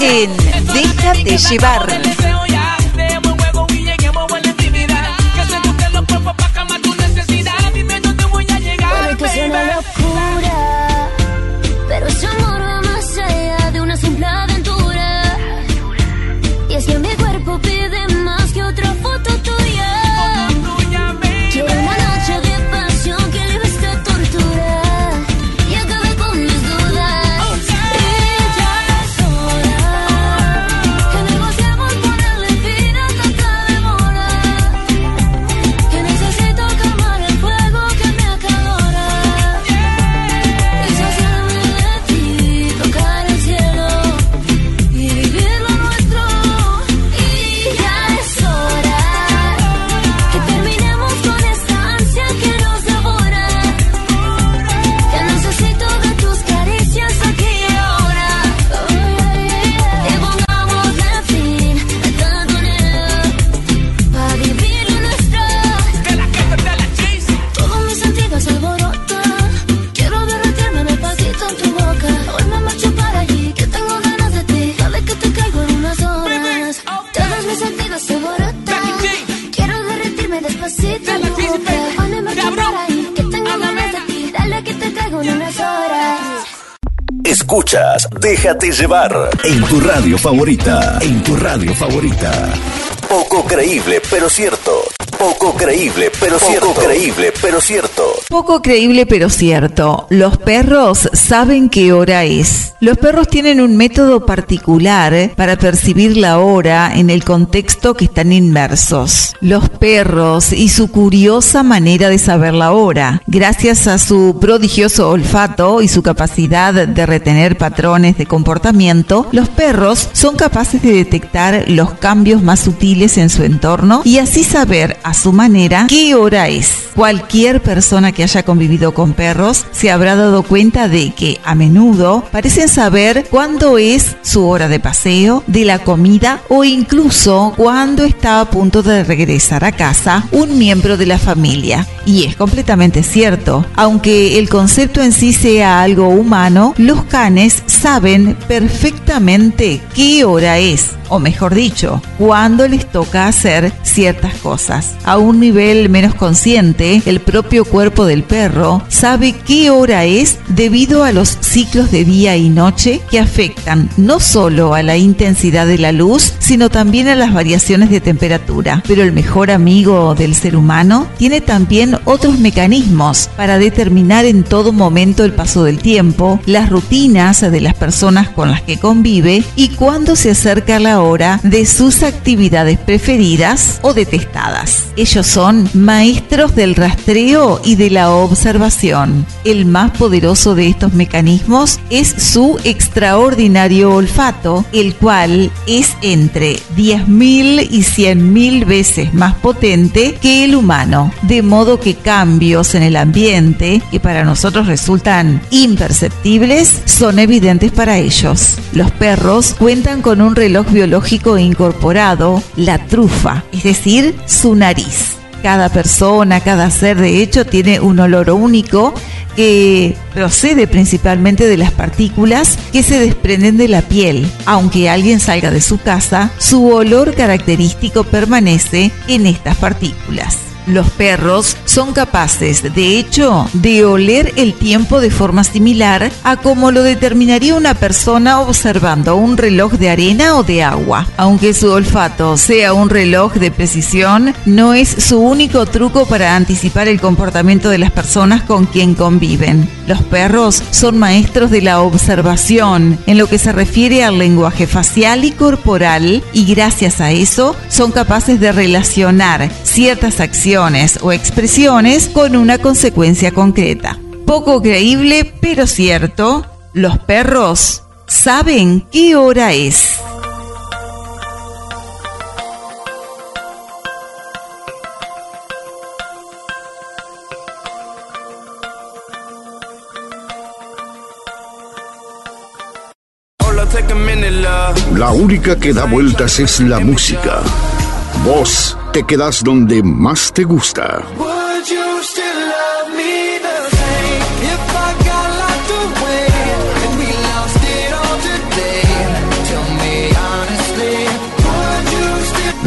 Speaker 7: en
Speaker 3: Déjate llevar.
Speaker 2: Déjate llevar. En tu radio favorita. En tu radio favorita. Poco creíble, pero cierto. Poco creíble, pero Poco cierto. creíble, pero cierto.
Speaker 3: Poco creíble, pero cierto. Los perros saben qué hora es. Los perros tienen un método particular para percibir la hora en el contexto que están inmersos los perros y su curiosa manera de saber la hora. Gracias a su prodigioso olfato y su capacidad de retener patrones de comportamiento, los perros son capaces de detectar los cambios más sutiles en su entorno y así saber
Speaker 7: a su manera qué hora es. Cualquier persona que haya convivido con perros se habrá dado cuenta de que a menudo parecen saber cuándo es su hora de paseo, de la comida o incluso cuándo está a punto de regresar a casa un miembro de la familia. Y es completamente cierto. Aunque el concepto en sí sea algo humano, los canes saben perfectamente qué hora es o mejor dicho, cuándo les toca hacer ciertas cosas. A un nivel menos consciente, el propio cuerpo del perro sabe qué hora es debido a los ciclos de día y noche que afectan no solo a la intensidad de la luz, sino también a las variaciones de temperatura. Pero el mejor amigo del ser humano tiene también otros mecanismos para determinar en todo momento el paso del tiempo, las rutinas de las personas con las que convive y cuándo se acerca la hora de sus actividades preferidas o detestadas. Ellos son maestros del rastreo y de la observación. El más poderoso de estos mecanismos es su extraordinario olfato, el cual es entre 10.000 y 100.000 veces más potente que el humano, de modo que cambios en el ambiente que para nosotros resultan imperceptibles son evidentes para ellos. Los perros cuentan con un reloj biológico incorporado, la trufa, es decir, su nariz. Cada persona, cada ser de hecho tiene un olor único que procede principalmente de las partículas que se desprenden de la piel. Aunque alguien salga de su casa, su olor característico permanece en estas partículas. Los perros son capaces, de hecho, de oler el tiempo de forma similar a como lo determinaría una persona observando un reloj de arena o de agua. Aunque su olfato sea un reloj de precisión, no es su único truco para anticipar el comportamiento de las personas con quien conviven. Los perros son maestros de la observación en lo que se refiere al lenguaje facial y corporal y gracias a eso son capaces de relacionar ciertas acciones o expresiones con una consecuencia concreta. Poco creíble, pero cierto, los perros saben qué hora es.
Speaker 1: La única que da vueltas es la música. Vos te quedas donde más te gusta.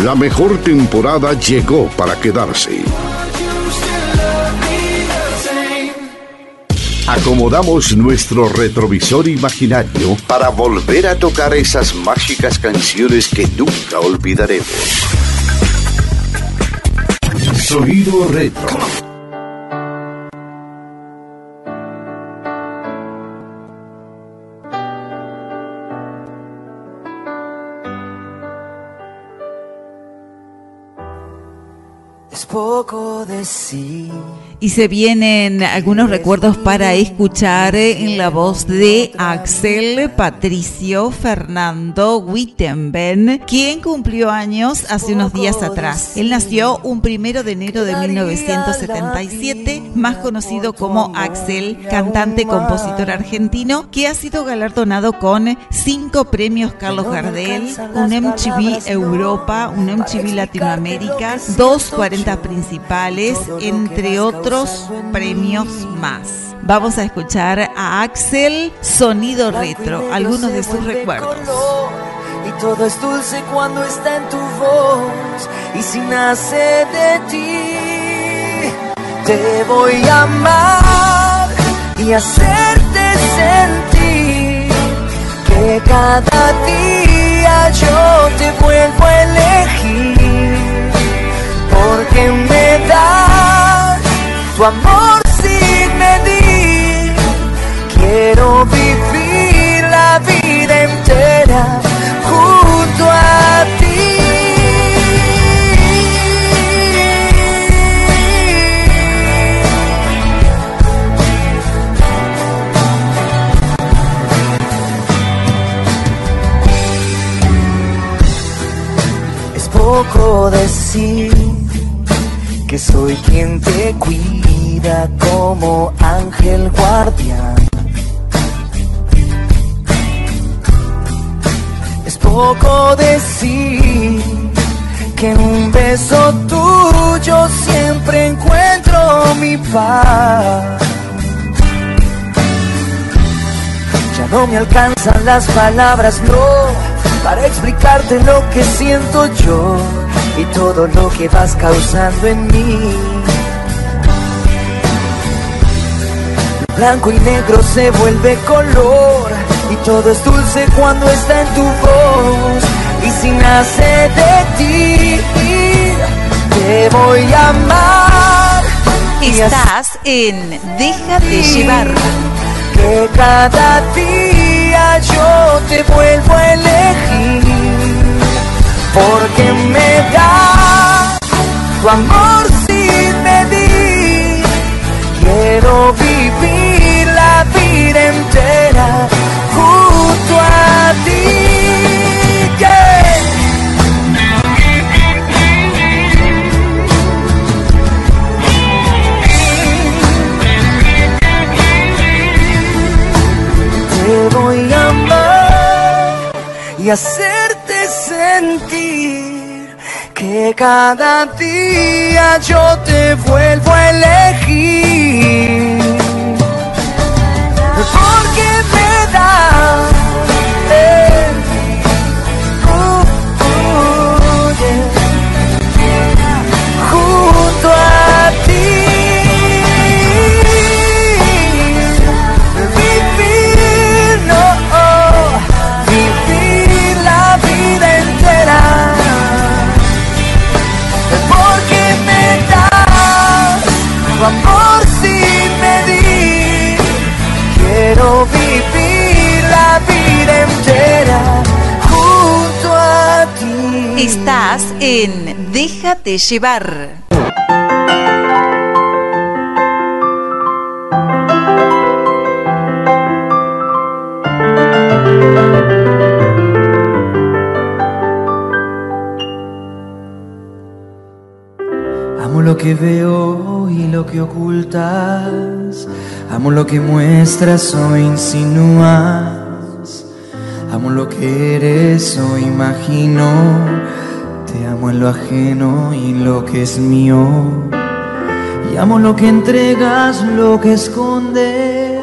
Speaker 1: La mejor temporada llegó para quedarse. Acomodamos nuestro retrovisor imaginario para volver a tocar esas mágicas canciones que nunca olvidaremos. Sonido retro.
Speaker 8: Poco decir.
Speaker 7: Y se vienen algunos recuerdos para escuchar en la voz de Axel Patricio Fernando Wittenben, quien cumplió años hace unos días atrás. Él nació un primero de enero de 1977, más conocido como Axel, cantante, compositor argentino, que ha sido galardonado con cinco premios Carlos Gardel, un MTV Europa, un MTV Latinoamérica, dos 40 principales, entre otros premios más. Vamos a escuchar a Axel Sonido Retro, algunos de sus recuerdos.
Speaker 8: Y todo es dulce cuando está en tu voz y si nace de ti. Te voy a amar y hacerte sentir que cada día yo te vuelvo a elegir. Porque me das tu amor beso tuyo siempre encuentro mi paz. Ya no me alcanzan las palabras, no, para explicarte lo que siento yo y todo lo que vas causando en mí. Blanco y negro se vuelve color y todo es dulce cuando está en tu voz. Y si nace de ti, te voy a amar.
Speaker 7: Estás en Déjate llevar.
Speaker 8: que cada día yo te vuelvo a elegir. Porque me da tu amor sin medir quiero vivir la vida entera junto a ti y hacerte sentir que cada día yo te vuelvo a elegir. Porque me da tu amor sin medir. Quiero vivir la vida entera junto a ti.
Speaker 7: Estás en Déjate llevar.
Speaker 8: Amo lo que veo lo que ocultas. Amo lo que muestras o insinúas. Amo lo que eres o imagino. Te amo en lo ajeno y lo que es mío. Y amo lo que entregas, lo que escondes.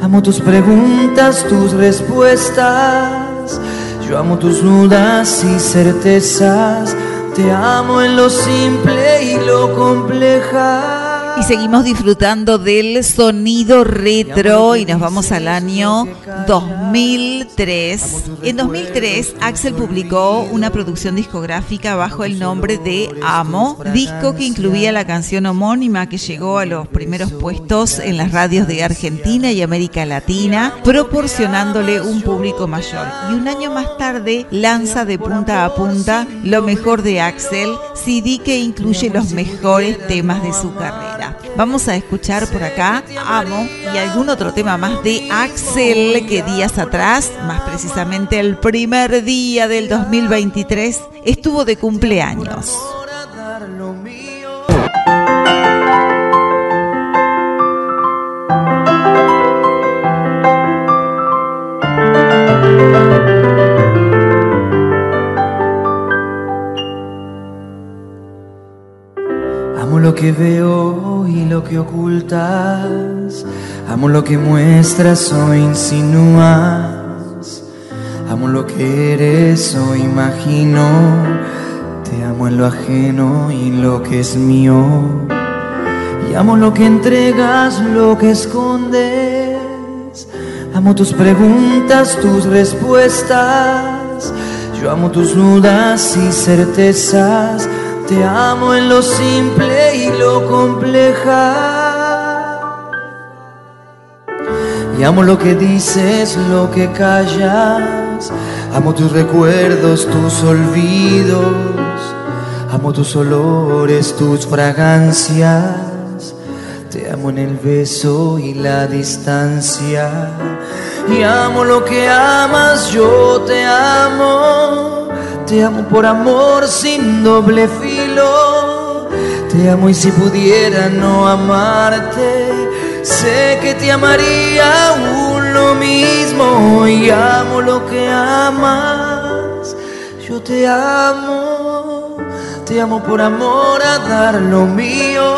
Speaker 8: Amo tus preguntas, tus respuestas. Yo amo tus dudas y certezas. Te amo en lo simple y lo compleja.
Speaker 7: Y seguimos disfrutando del sonido retro y nos vamos al año 2003. En 2003 Axel publicó una producción discográfica bajo el nombre de Amo, disco que incluía la canción homónima que llegó a los primeros puestos en las radios de Argentina y América Latina, proporcionándole un público mayor. Y un año más tarde lanza de punta a punta lo mejor de Axel, CD que incluye los mejores temas de su carrera. Vamos a escuchar por acá Amo y algún otro tema más de Axel que días atrás, más precisamente el primer día del 2023, estuvo de cumpleaños.
Speaker 8: Amo lo que veo lo que ocultas. Amo lo que muestras o insinúas. Amo lo que eres o imagino. Te amo en lo ajeno y lo que es mío. Y amo lo que entregas, lo que escondes. Amo tus preguntas, tus respuestas. Yo amo tus dudas y certezas. Te amo en lo simple y lo compleja. Y amo lo que dices, lo que callas. Amo tus recuerdos, tus olvidos. Amo tus olores, tus fragancias. Te amo en el beso y la distancia. Y amo lo que amas, yo te amo. Te amo por amor sin doble filo. Te
Speaker 27: amo y si pudiera no amarte, sé que te amaría aún lo mismo y amo lo que amas. Yo te amo, te amo por amor a dar lo mío.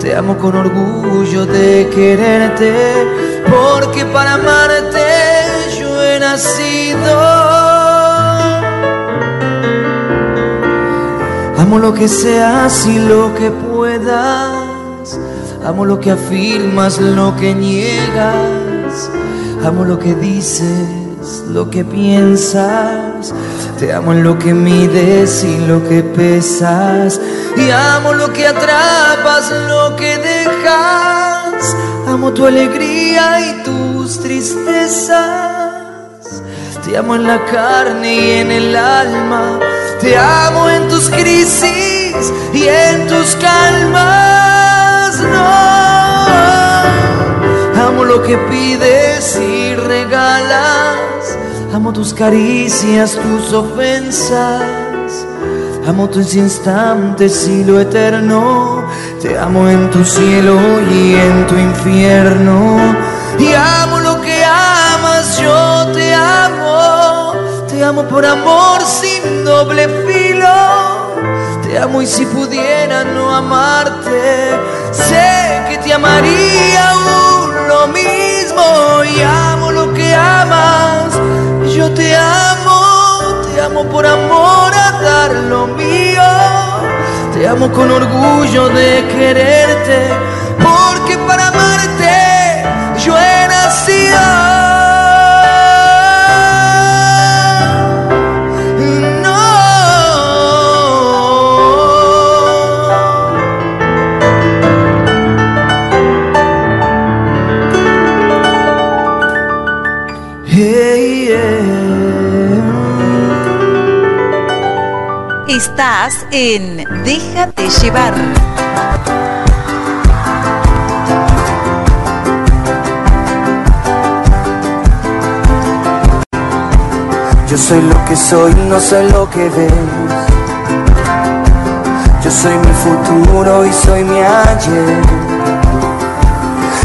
Speaker 27: Te amo con orgullo de quererte, porque para amarte yo he nacido. Amo lo que seas y lo que puedas. Amo lo que afirmas, lo que niegas. Amo lo que dices, lo que piensas. Te amo en lo que mides y lo que pesas. Y amo lo que atrapas, lo que dejas. Amo tu alegría y tus tristezas. Te amo en la carne y en el alma. Te amo en tus crisis y en tus calmas. No. Amo lo que pides y regalas. Amo tus caricias, tus ofensas. Amo tus instantes y lo eterno. Te amo en tu cielo y en tu infierno. Y amo Te amo por amor sin doble filo. Te amo y si pudiera no amarte, sé que te amaría aún lo mismo. Y amo lo que amas, yo te amo, te amo por amor a dar lo mío. Te amo con orgullo de quererte, porque para amarte yo he nacido.
Speaker 7: Estás en Déjate llevar.
Speaker 27: Yo soy lo que soy, no soy lo que ves. Yo soy mi futuro y soy mi ayer.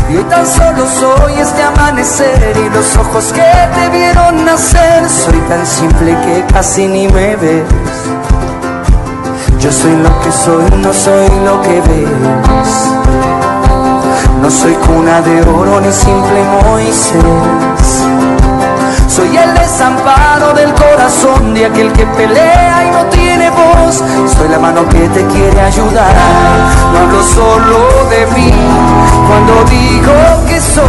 Speaker 27: Y hoy tan solo soy este amanecer y los ojos que te vieron nacer. Soy tan simple que casi ni me ves. Yo soy lo que soy, no soy lo que ves. No soy cuna de oro ni simple Moisés. Soy el desamparo del corazón de aquel que pelea y no tiene voz. Soy la mano que te quiere ayudar. No hablo solo de mí. Cuando digo que soy,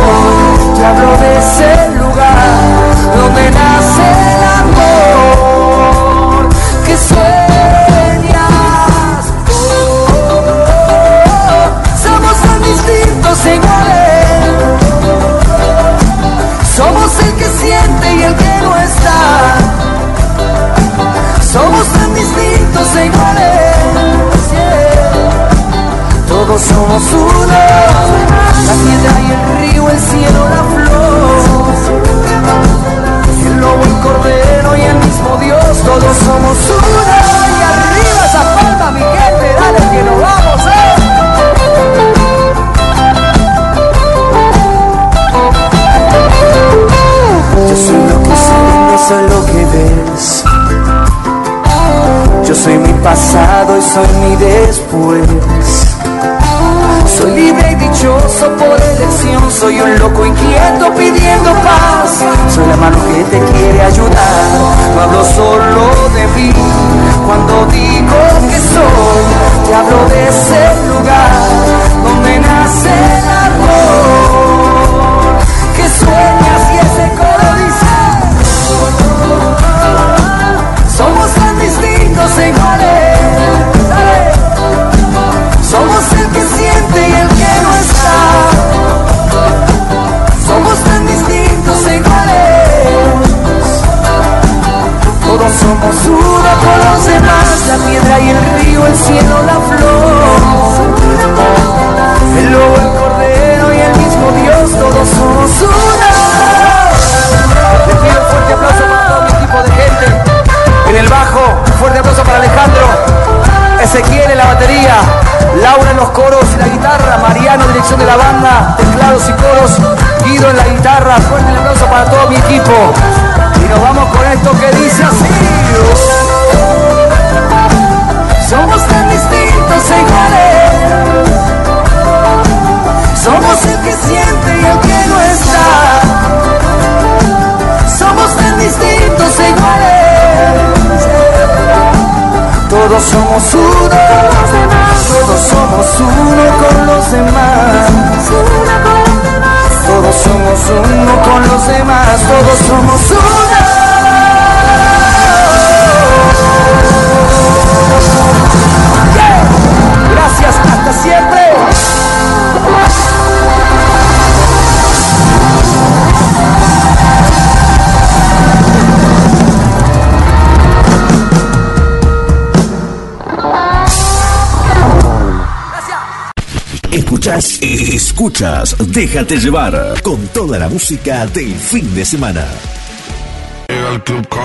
Speaker 2: déjate llevar con toda la música del fin de semana.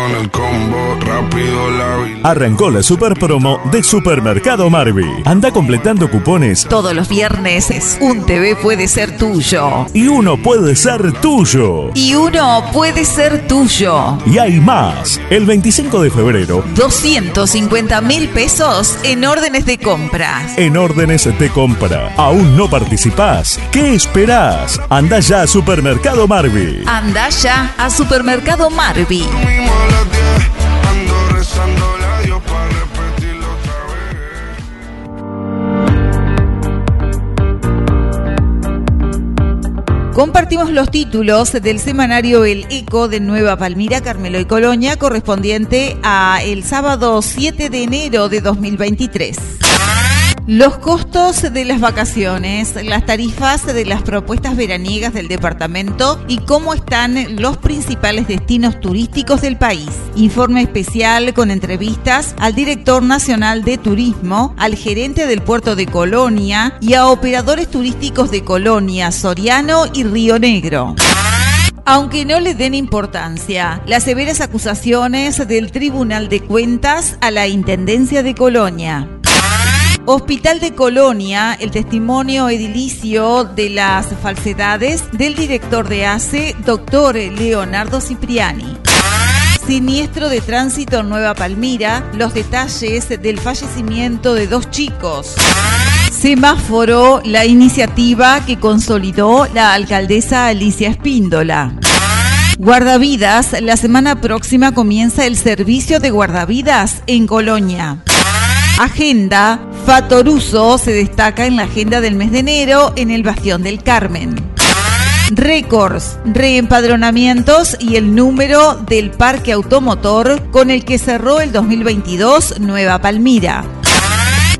Speaker 21: Con el combo, rápido la
Speaker 16: Arrancó la super promo de Supermercado Marvi. Anda completando cupones
Speaker 7: Todos los viernes es un TV puede ser tuyo.
Speaker 16: y uno puede ser tuyo.
Speaker 7: Y uno puede ser tuyo.
Speaker 16: Y hay más. El 25 de febrero,
Speaker 7: 250 mil pesos en órdenes de compras.
Speaker 16: en órdenes de compra. ¿Aún no participás? ¿Qué esperás? Anda ya a Supermercado Marvi.
Speaker 7: Anda ya a Supermercado Marvi. Compartimos los títulos del semanario El Eco de Nueva Palmira, Carmelo y Colonia, correspondiente a el sábado 7 de enero de 2023. Los costos de las vacaciones, las tarifas de las propuestas veraniegas del departamento y cómo están los principales destinos turísticos del país. Informe especial con entrevistas al director nacional de turismo, al gerente del puerto de Colonia y a operadores turísticos de Colonia, Soriano y Río Negro. Aunque no le den importancia, las severas acusaciones del Tribunal de Cuentas a la Intendencia de Colonia. Hospital de Colonia, el testimonio edilicio de las falsedades del director de ACE, doctor Leonardo Cipriani. Siniestro de tránsito en Nueva Palmira, los detalles del fallecimiento de dos chicos. Semáforo, la iniciativa que consolidó la alcaldesa Alicia Espíndola. Guardavidas, la semana próxima comienza el servicio de guardavidas en Colonia. Agenda, Fatoruso se destaca en la agenda del mes de enero en el Bastión del Carmen. Récords, reempadronamientos y el número del parque automotor con el que cerró el 2022 Nueva Palmira.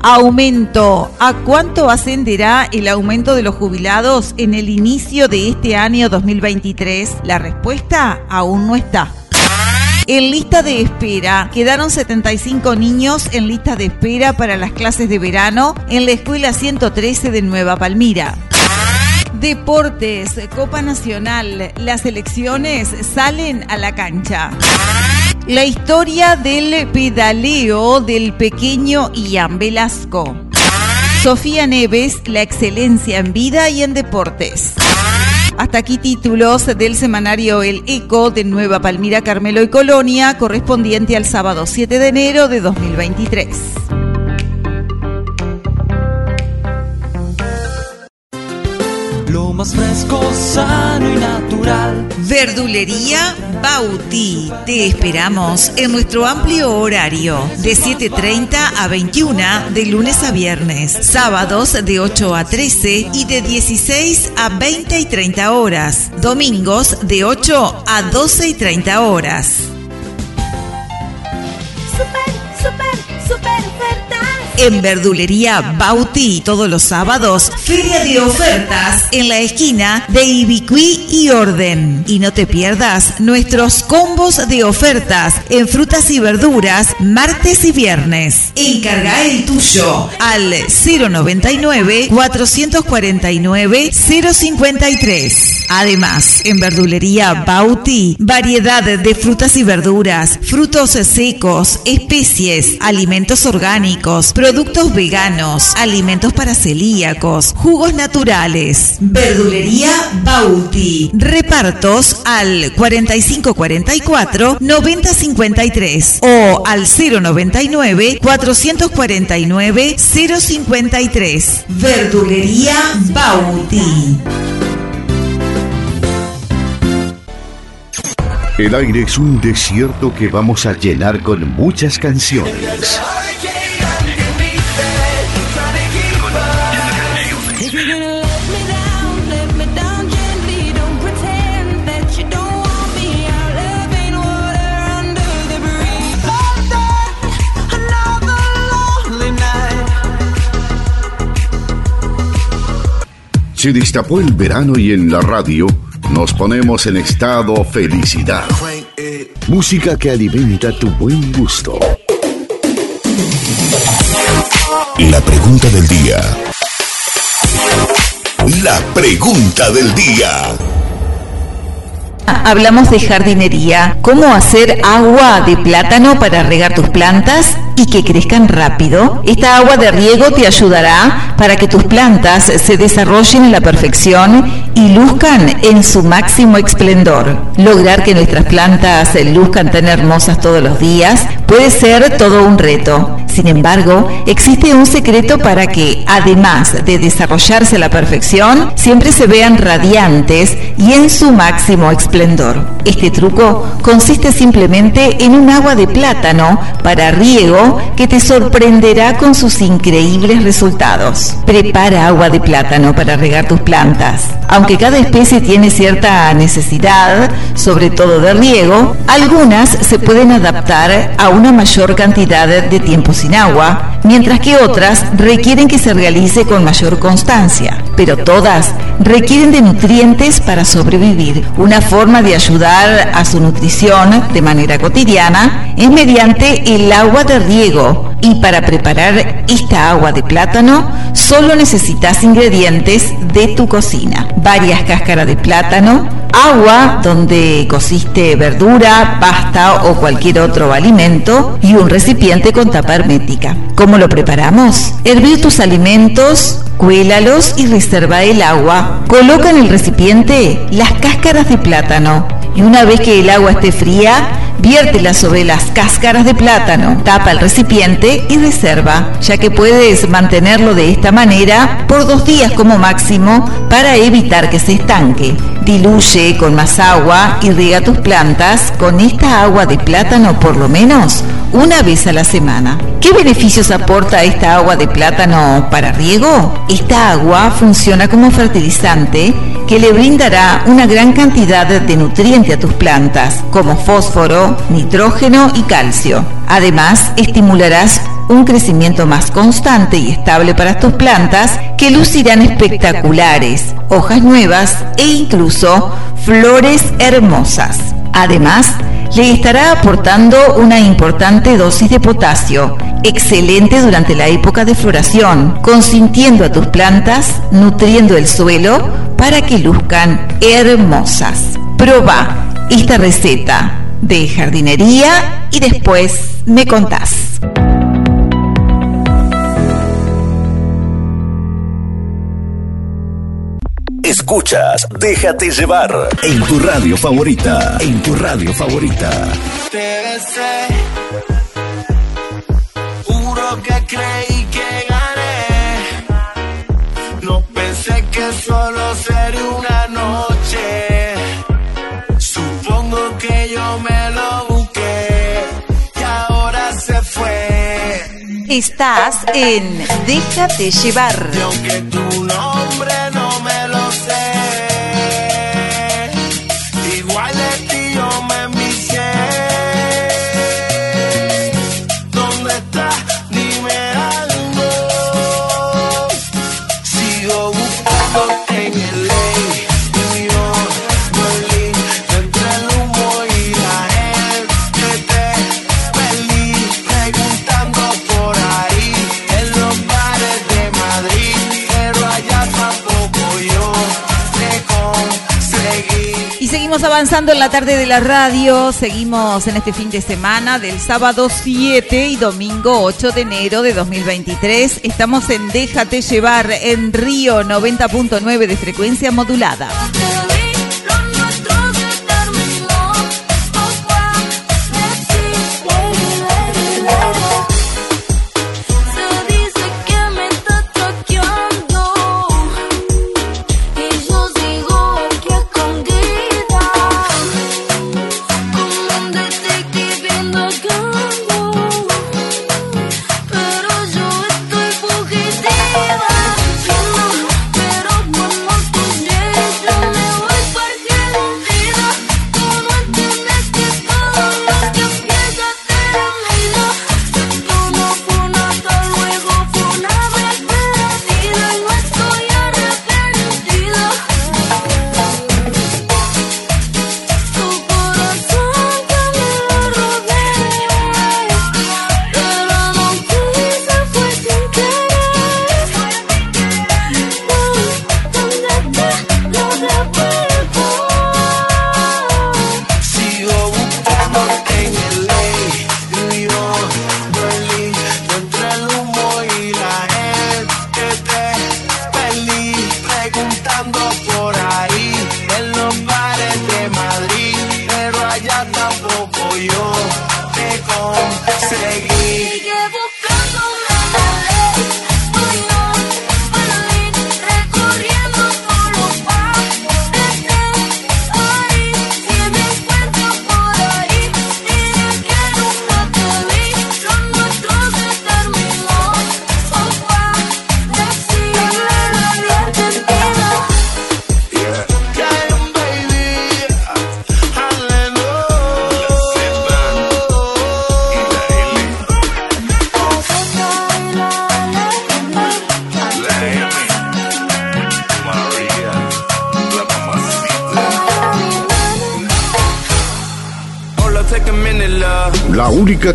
Speaker 7: Aumento. ¿A cuánto ascenderá el aumento de los jubilados en el inicio de este año 2023? La respuesta aún no está. En lista de espera, quedaron 75 niños en lista de espera para las clases de verano en la Escuela 113 de Nueva Palmira. Deportes, Copa Nacional, las elecciones salen a la cancha. La historia del pedaleo del pequeño Ian Velasco. Sofía Neves, la excelencia en vida y en deportes. Hasta aquí títulos del semanario El Eco de Nueva Palmira, Carmelo y Colonia, correspondiente al sábado 7 de enero de 2023.
Speaker 8: Más fresco, sano y natural.
Speaker 19: Verdulería Bauti. Te esperamos en nuestro amplio horario de 7.30 a 21 de lunes a viernes, sábados de 8 a 13 y de 16 a 20 y 30 horas, domingos de 8 a 12 y 30 horas. En Verdulería Bauti todos los sábados, feria de ofertas en la esquina de Ibicuí y Orden. Y no te pierdas nuestros combos de ofertas en frutas y verduras martes y viernes. Encarga el tuyo al 099 449 053. Además, en Verdulería Bauti, variedad de frutas y verduras, frutos secos, especies, alimentos orgánicos, productos productos veganos, alimentos para celíacos, jugos naturales. Verdulería Bauti. Repartos al 4544 9053 o al 099 449 053. Verdulería Bauti.
Speaker 1: El aire es un desierto que vamos a llenar con muchas canciones. Se destapó el verano y en la radio nos ponemos en estado felicidad. Música que alimenta tu buen gusto.
Speaker 2: La pregunta del día. La pregunta del día.
Speaker 7: Hablamos de jardinería, cómo hacer agua de plátano para regar tus plantas y que crezcan rápido. Esta agua de riego te ayudará para que tus plantas se desarrollen en la perfección y luzcan en su máximo esplendor. Lograr que nuestras plantas luzcan tan hermosas todos los días puede ser todo un reto. Sin embargo, existe un secreto para que, además de desarrollarse a la perfección, siempre se vean radiantes y en su máximo esplendor. Este truco consiste simplemente en un agua de plátano para riego que te sorprenderá con sus increíbles resultados. Prepara agua de plátano para regar tus plantas. Aunque cada especie tiene cierta necesidad, sobre todo de riego, algunas se pueden adaptar a una mayor cantidad de tiempo sin agua, mientras que otras requieren que se realice con mayor constancia. Pero todas requieren de nutrientes para sobrevivir. Una forma de ayudar a su nutrición de manera cotidiana es mediante el agua de riego. Y para preparar esta agua de plátano, solo necesitas ingredientes de tu cocina. Varias cáscaras de plátano, agua donde cociste verdura, pasta o cualquier otro alimento y un recipiente con tapa hermética. ¿Cómo lo preparamos? Hervir tus alimentos, cuélalos y reserva el agua. Coloca en el recipiente las cáscaras de plátano y una vez que el agua esté fría, viértela sobre las cáscaras de plátano, tapa el recipiente y reserva, ya que puedes mantenerlo de esta manera por dos días como máximo para evitar que se estanque. Diluye con más agua y riega tus plantas con esta agua de plátano por lo menos una vez a la semana. ¿Qué beneficios aporta esta agua de plátano para riego? Esta agua funciona como fertilizante que le brindará una gran cantidad de nutrientes a tus plantas, como fósforo, nitrógeno y calcio. Además, estimularás un crecimiento más constante y estable para tus plantas que lucirán espectaculares, hojas nuevas e incluso flores hermosas. Además, le estará aportando una importante dosis de potasio, excelente durante la época de floración, consintiendo a tus plantas, nutriendo el suelo para que luzcan hermosas. Proba esta receta de jardinería y después me contás.
Speaker 2: Escuchas Déjate llevar en tu radio favorita. En tu radio favorita.
Speaker 5: Juro que creí que gané. No pensé que solo sería una noche. Supongo que yo me lo busqué y ahora se fue.
Speaker 7: Estás en Déjate llevar.
Speaker 5: Y aunque tu nombre no
Speaker 3: Seguimos avanzando en la tarde de la radio, seguimos en este fin de semana del sábado 7 y domingo 8 de enero de 2023. Estamos en Déjate llevar en Río 90.9 de frecuencia modulada.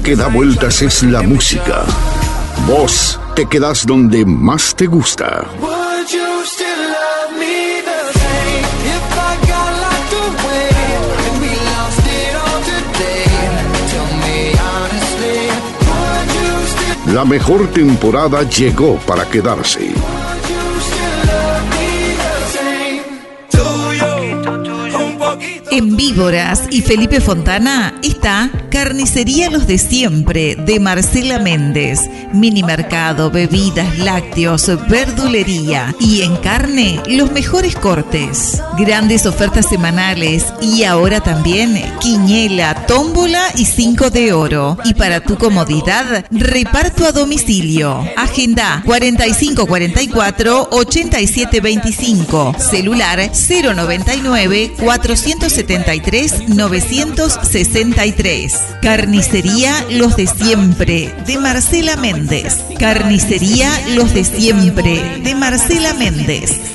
Speaker 28: Que
Speaker 1: da vueltas es la música. Vos te quedás donde más te gusta. La mejor temporada llegó para quedarse.
Speaker 7: En Víboras y Felipe Fontana está Carnicería Los de Siempre de Marcela Méndez. Mini mercado, bebidas, lácteos, verdulería y en carne los mejores cortes. Grandes ofertas semanales y ahora también quiñela, tómbola y cinco de oro. Y para tu comodidad, reparto a domicilio. Agenda 4544 8725. Celular 099 473 963. Carnicería Los de Siempre de Marcela Méndez. Carnicería Los de Siempre de Marcela Méndez.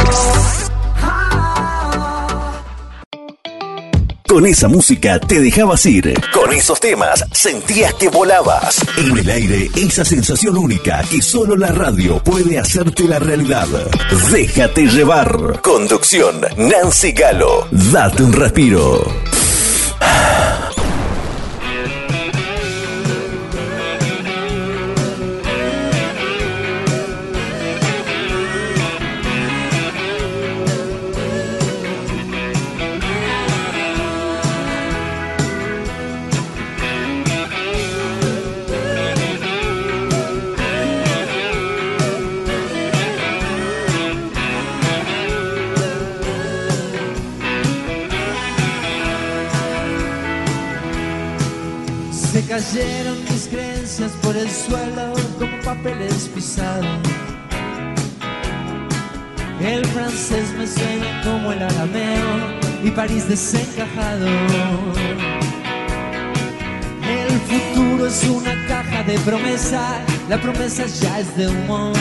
Speaker 2: Con esa música te dejabas ir. Con esos temas sentías que volabas. En el aire, esa sensación única que solo la radio puede hacerte la realidad. Déjate llevar. Conducción, Nancy Galo. Date un respiro.
Speaker 29: París desencajado. El futuro es una caja de promesa, la promesa ya es de humo.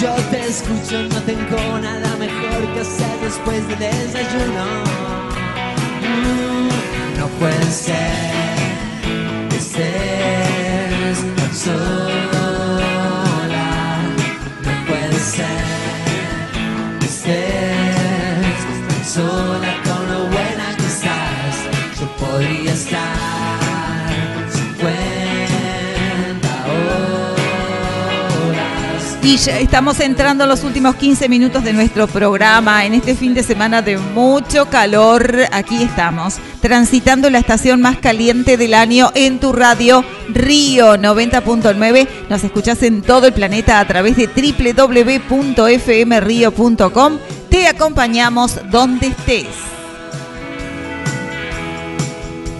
Speaker 29: Yo te escucho, no tengo nada mejor que hacer después del desayuno. Mm, no puede ser que estés tan
Speaker 7: Estamos entrando a los últimos 15 minutos de nuestro programa. En este fin de semana de mucho calor, aquí estamos, transitando la estación más caliente del año en tu radio Río 90.9. Nos escuchás en todo el planeta a través de www.fmrio.com. Te acompañamos donde estés.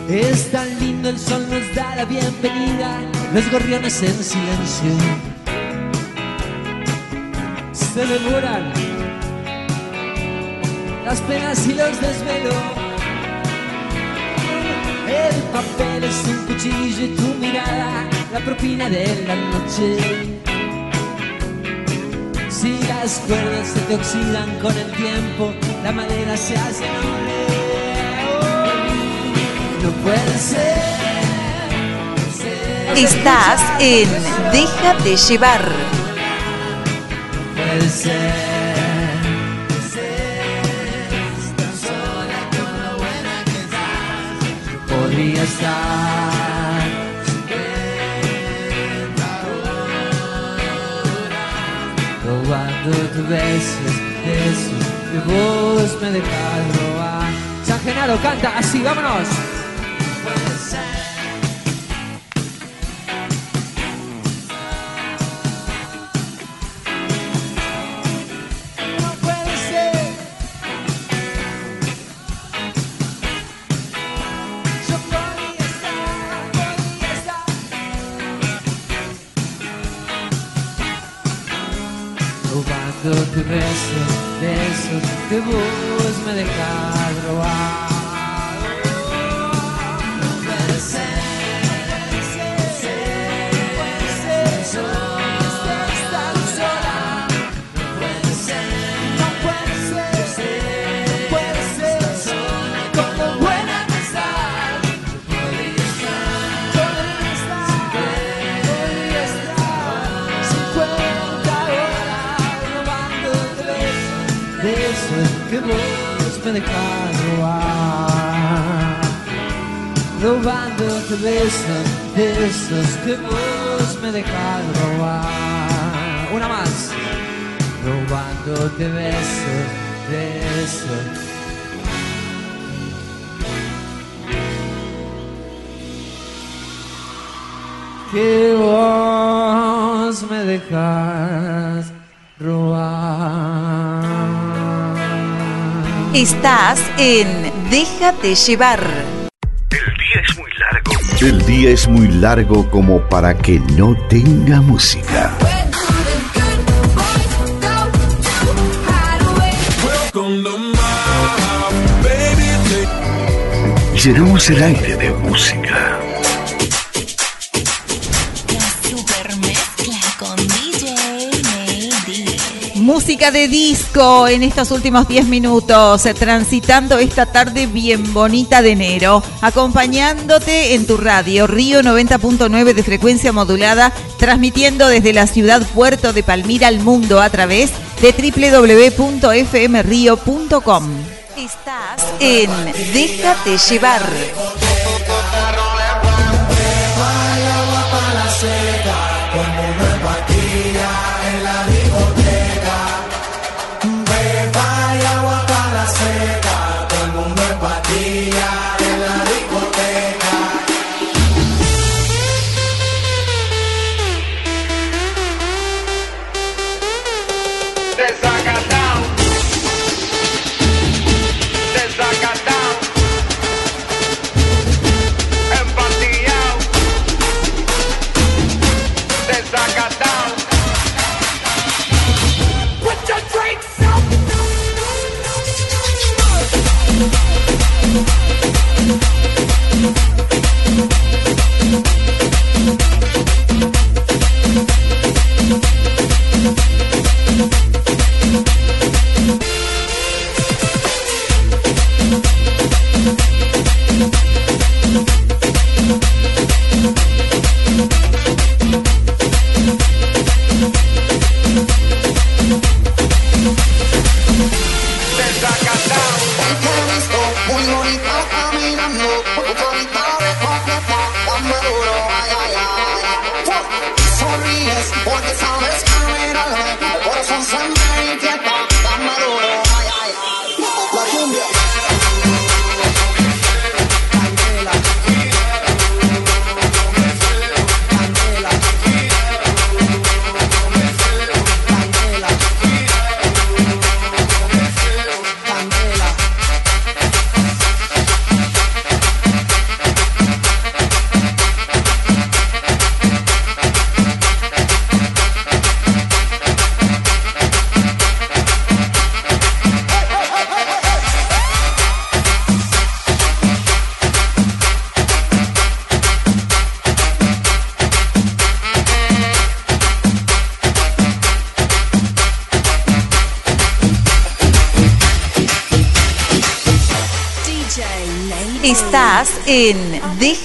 Speaker 29: Es tan lindo, el sol nos da la bienvenida, los gorriones en silencio se devoran las penas y los desvelos. El papel es un cuchillo y tu mirada, la propina de la noche. Si las cuerdas se te oxidan con el tiempo, la madera se hace noble. No puede ser.
Speaker 19: Estás en Déjate llevar.
Speaker 29: Puede ser. Podría estar robando tus besos, besos que vos me dejas robar. San Genaro canta así, vámonos. Puede ser. Besos que dejas robar. Robándote besos, besos que vos me dejas robar. Una más. Robándote besos, besos. Que vos me dejas robar.
Speaker 19: Estás en Déjate llevar.
Speaker 1: El día es muy largo como para que no tenga música. Llenamos el aire Música
Speaker 7: de disco en estos últimos 10 minutos, eh, transitando esta tarde bien bonita de enero, acompañándote en tu radio, Río 90.9 de frecuencia modulada, transmitiendo desde la ciudad puerto de Palmira al mundo a través de www.fmrio.com.
Speaker 19: Estás en Déjate llevar.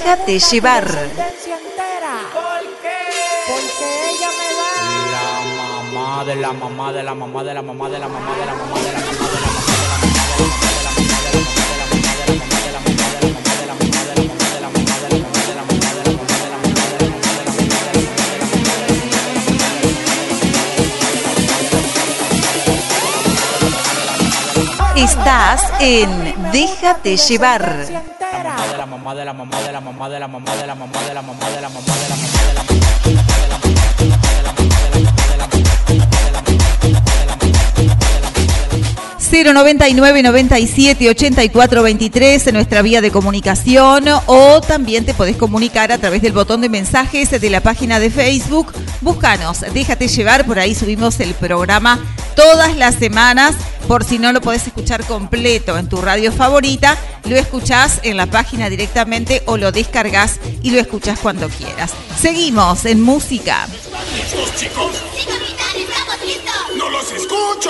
Speaker 7: Déjate llevar.
Speaker 30: La mamá de la mamá de la mamá de la mamá de la mamá de la mamá de la mamá
Speaker 7: Estás en Déjate llevar.
Speaker 30: De la mamá de la mamá de la mamá de la mamá de la mamá de la mamá de la mamá de la mamá de la
Speaker 7: 099 97 84 23 en nuestra vía de comunicación o también te podés comunicar a través del botón de mensajes de la página de Facebook. Búscanos, déjate llevar, por ahí subimos el programa todas las semanas. Por si no lo podés escuchar completo en tu radio favorita, lo escuchás en la página directamente o lo descargas y lo escuchás cuando quieras. Seguimos en música.
Speaker 5: Estamos listos. ¡No los escucho!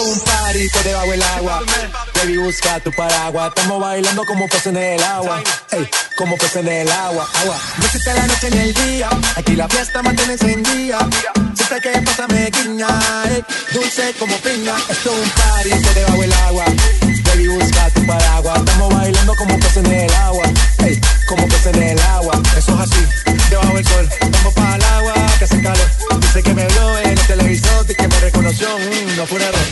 Speaker 25: Esto es un party debajo del agua. Baby, busca tu paraguas. Estamos bailando como peces en el agua. Ey, como peces en el agua. Agua. Existe la noche ni el día. Aquí la fiesta mantiene encendida. Siempre que pasa me guiña. ey, dulce como piña. Esto es un party debajo del agua. Baby, busca tu paraguas. Estamos bailando como peces en el agua. Ey, como peces en el agua. Eso es así, debajo del sol. Vamos para el agua que hace calor. Dice que me vio en el televisor y que me reconoció. Mm, no fue un error.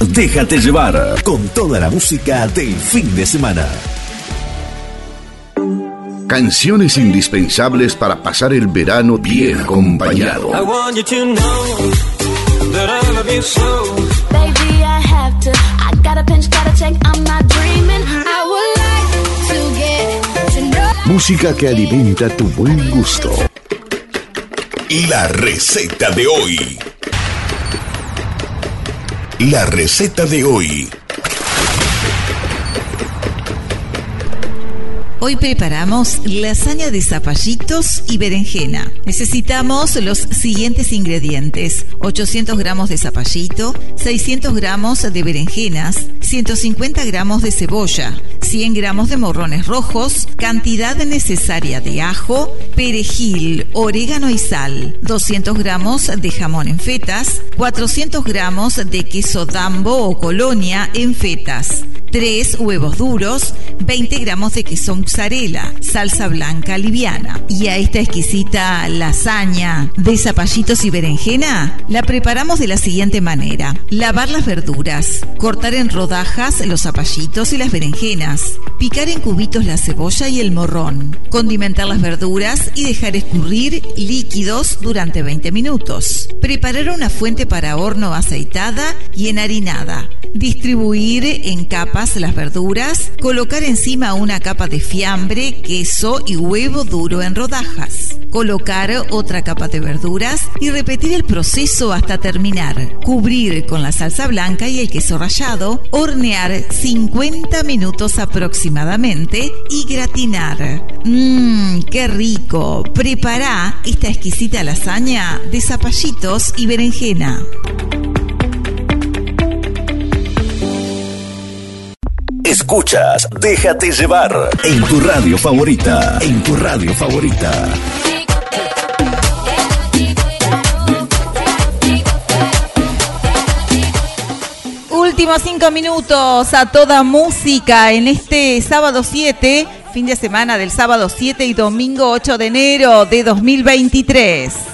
Speaker 7: Déjate llevar
Speaker 2: con toda la música del fin de semana.
Speaker 1: Canciones indispensables para pasar el verano bien acompañado. Música que alimenta tu buen gusto.
Speaker 2: La receta de hoy. La receta de hoy.
Speaker 19: Hoy preparamos lasaña de zapallitos y berenjena. Necesitamos los siguientes ingredientes. 800 gramos de zapallito, 600 gramos de berenjenas, 150 gramos de cebolla,
Speaker 7: 100 gramos de morrones rojos, cantidad necesaria de ajo, perejil, orégano y sal, 200 gramos de jamón en fetas, 400 gramos de queso dambo o colonia en fetas, 3 huevos duros, 20 gramos de queso mozzarella, salsa blanca liviana. Y a esta exquisita lasaña de zapallitos y berenjena la preparamos de la siguiente manera. Lavar las verduras, cortar en rodajas los zapallitos y las berenjenas, picar en cubitos la cebolla y el morrón, condimentar las verduras y dejar escurrir líquidos durante 20 minutos. Preparar una fuente para horno aceitada y enharinada. Distribuir en capas las verduras, colocar encima una capa de fiambre, queso y huevo duro en rodajas. Colocar otra capa de verduras y repetir el proceso hasta terminar. Cubrir con la salsa blanca y el queso rallado, hornear 50 minutos aproximadamente y gratinar. Mmm, qué rico. Prepara esta exquisita lasaña de zapallitos y berenjena.
Speaker 2: Escuchas Déjate llevar en tu radio favorita. En tu radio favorita.
Speaker 7: Últimos cinco minutos a toda música en este sábado 7, fin de semana del sábado 7 y domingo 8 de enero de 2023.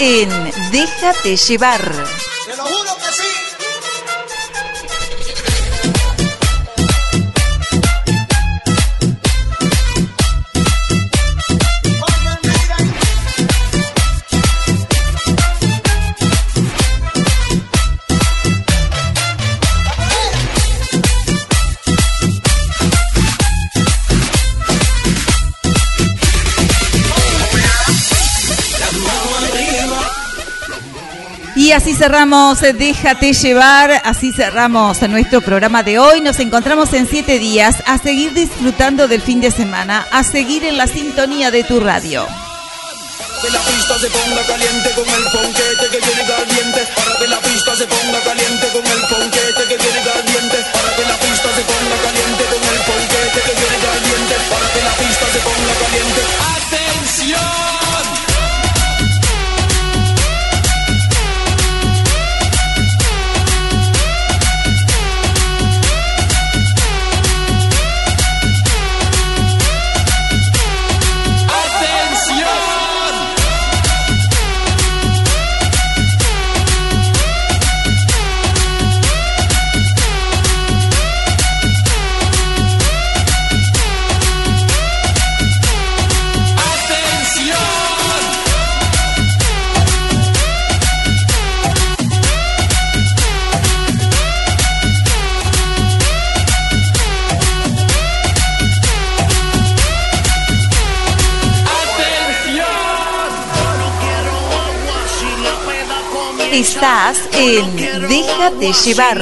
Speaker 7: En Déjate llevar. Cerramos eh, Déjate llevar, así cerramos nuestro programa de hoy. Nos encontramos en siete días a seguir disfrutando del fin de semana, a seguir en la sintonía de tu radio.
Speaker 5: Que la pista se ponga caliente con el ponquete que viene caliente.
Speaker 7: Estás en Déjate llevar.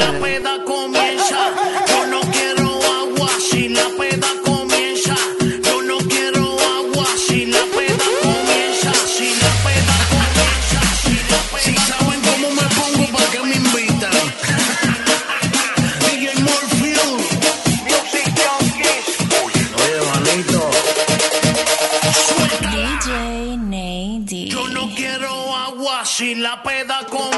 Speaker 5: si la peda comienza.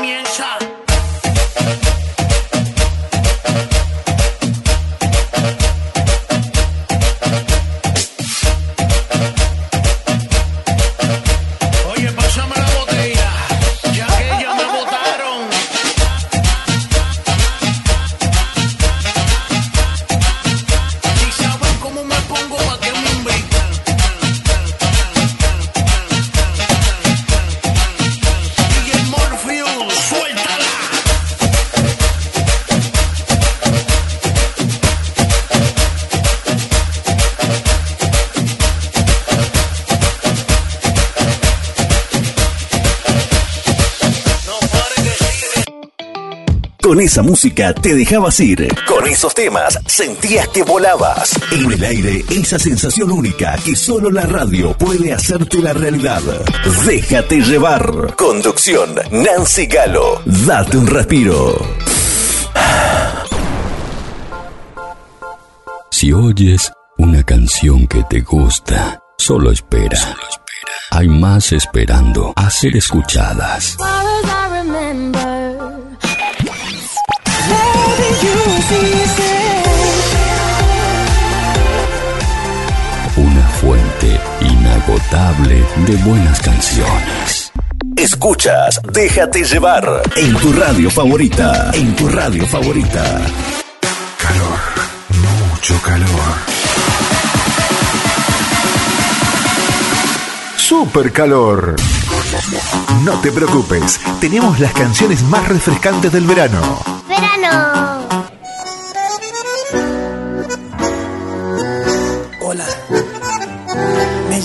Speaker 2: Con esa música te dejabas ir. Con esos temas sentías que volabas. En el aire, esa sensación única que solo la radio puede hacerte la realidad. Déjate llevar. Conducción, Nancy Galo. Date un respiro.
Speaker 31: Si oyes una canción que te gusta, solo espera. Hay más esperando a ser escuchadas. Una fuente inagotable de buenas canciones.
Speaker 2: Escuchas, déjate llevar. En tu radio favorita. En tu radio favorita.
Speaker 4: Mucho calor. Super calor. No te preocupes, tenemos las canciones más refrescantes del verano.
Speaker 24: Verano.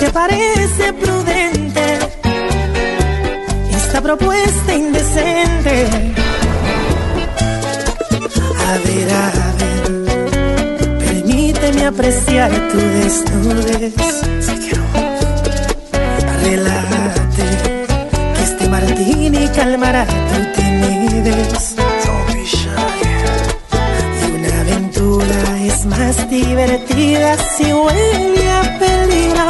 Speaker 32: te parece prudente esta propuesta indecente. A ver, a ver, permíteme apreciar tu desnudez. Relájate, que este martini calmará tu timidez. Y una aventura es más divertida si huele a peligro.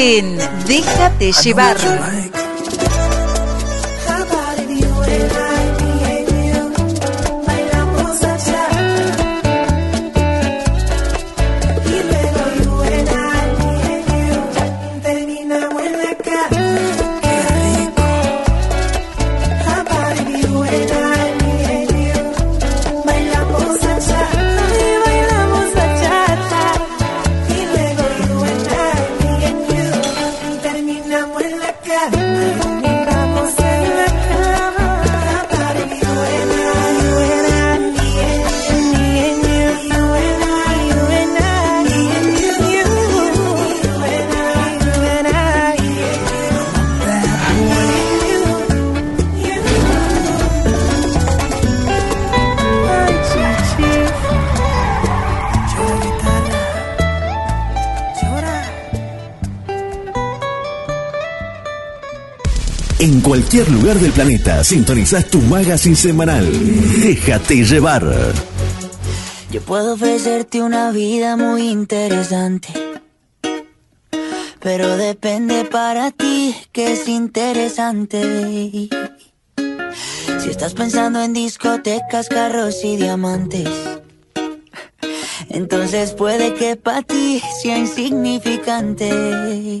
Speaker 32: En Déjate llevar.
Speaker 2: Cualquier lugar del planeta sintonizás tu magazine semanal. Déjate llevar.
Speaker 10: Yo puedo ofrecerte una vida muy interesante. Pero depende para ti que es interesante. Si estás pensando en discotecas, carros y diamantes, entonces puede que para ti sea insignificante.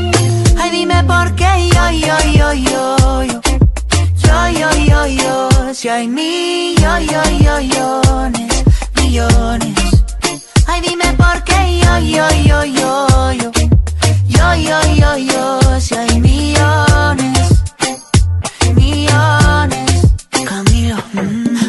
Speaker 10: yo, Si hay millones, millones. Ay, dime por qué yo, yo, Si hay millones, millones. Camilo,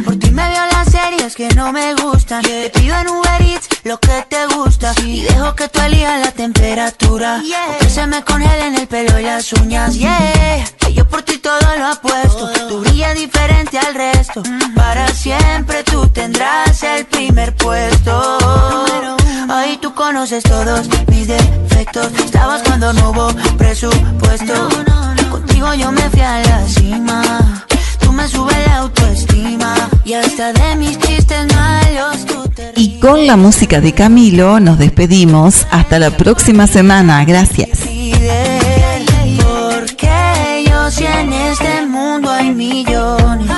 Speaker 10: por ti me veo las series que no me gustan. Te pido en Uber Eats lo que te gusta. Y dejo que tú elijas la temperatura. Yeah. Que se me congelen el pelo y las uñas. Yeah, que yo por ti todo lo apuesto. Oh. Tú brillas diferente al resto. Mm. Para siempre tú tendrás el primer puesto. Ahí tú conoces todos mis defectos. Estabas cuando no hubo presupuesto. Contigo yo me fui a la cima. Tú me subes la autoestima. Y hasta de mis chistes malos tú te
Speaker 7: Y con la música de Camilo nos despedimos. Hasta la próxima semana. Gracias.
Speaker 10: Porque yo si en este mundo hay millones.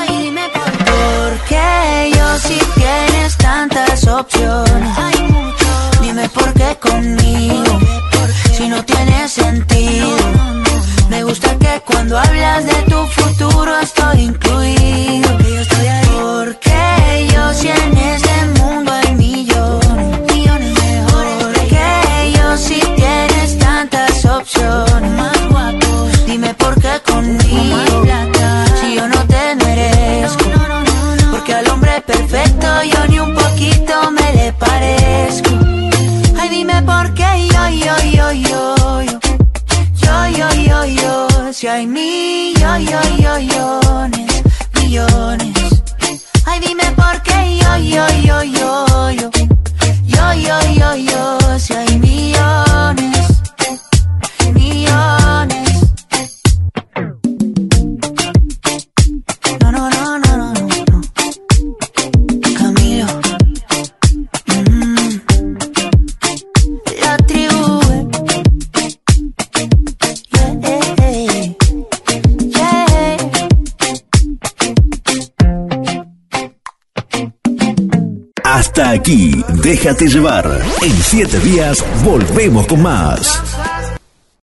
Speaker 10: Porque yo si tienes tantas opciones. Dime por qué conmigo. Si no tiene sentido. Gusta que cuando hablas de tu futuro estoy incluido. Si hay millones, millones. Ay, dime por qué yo, yo, yo, yo, yo. Yo, yo, yo, yo,
Speaker 2: Hasta aquí, déjate llevar. En siete días volvemos con más.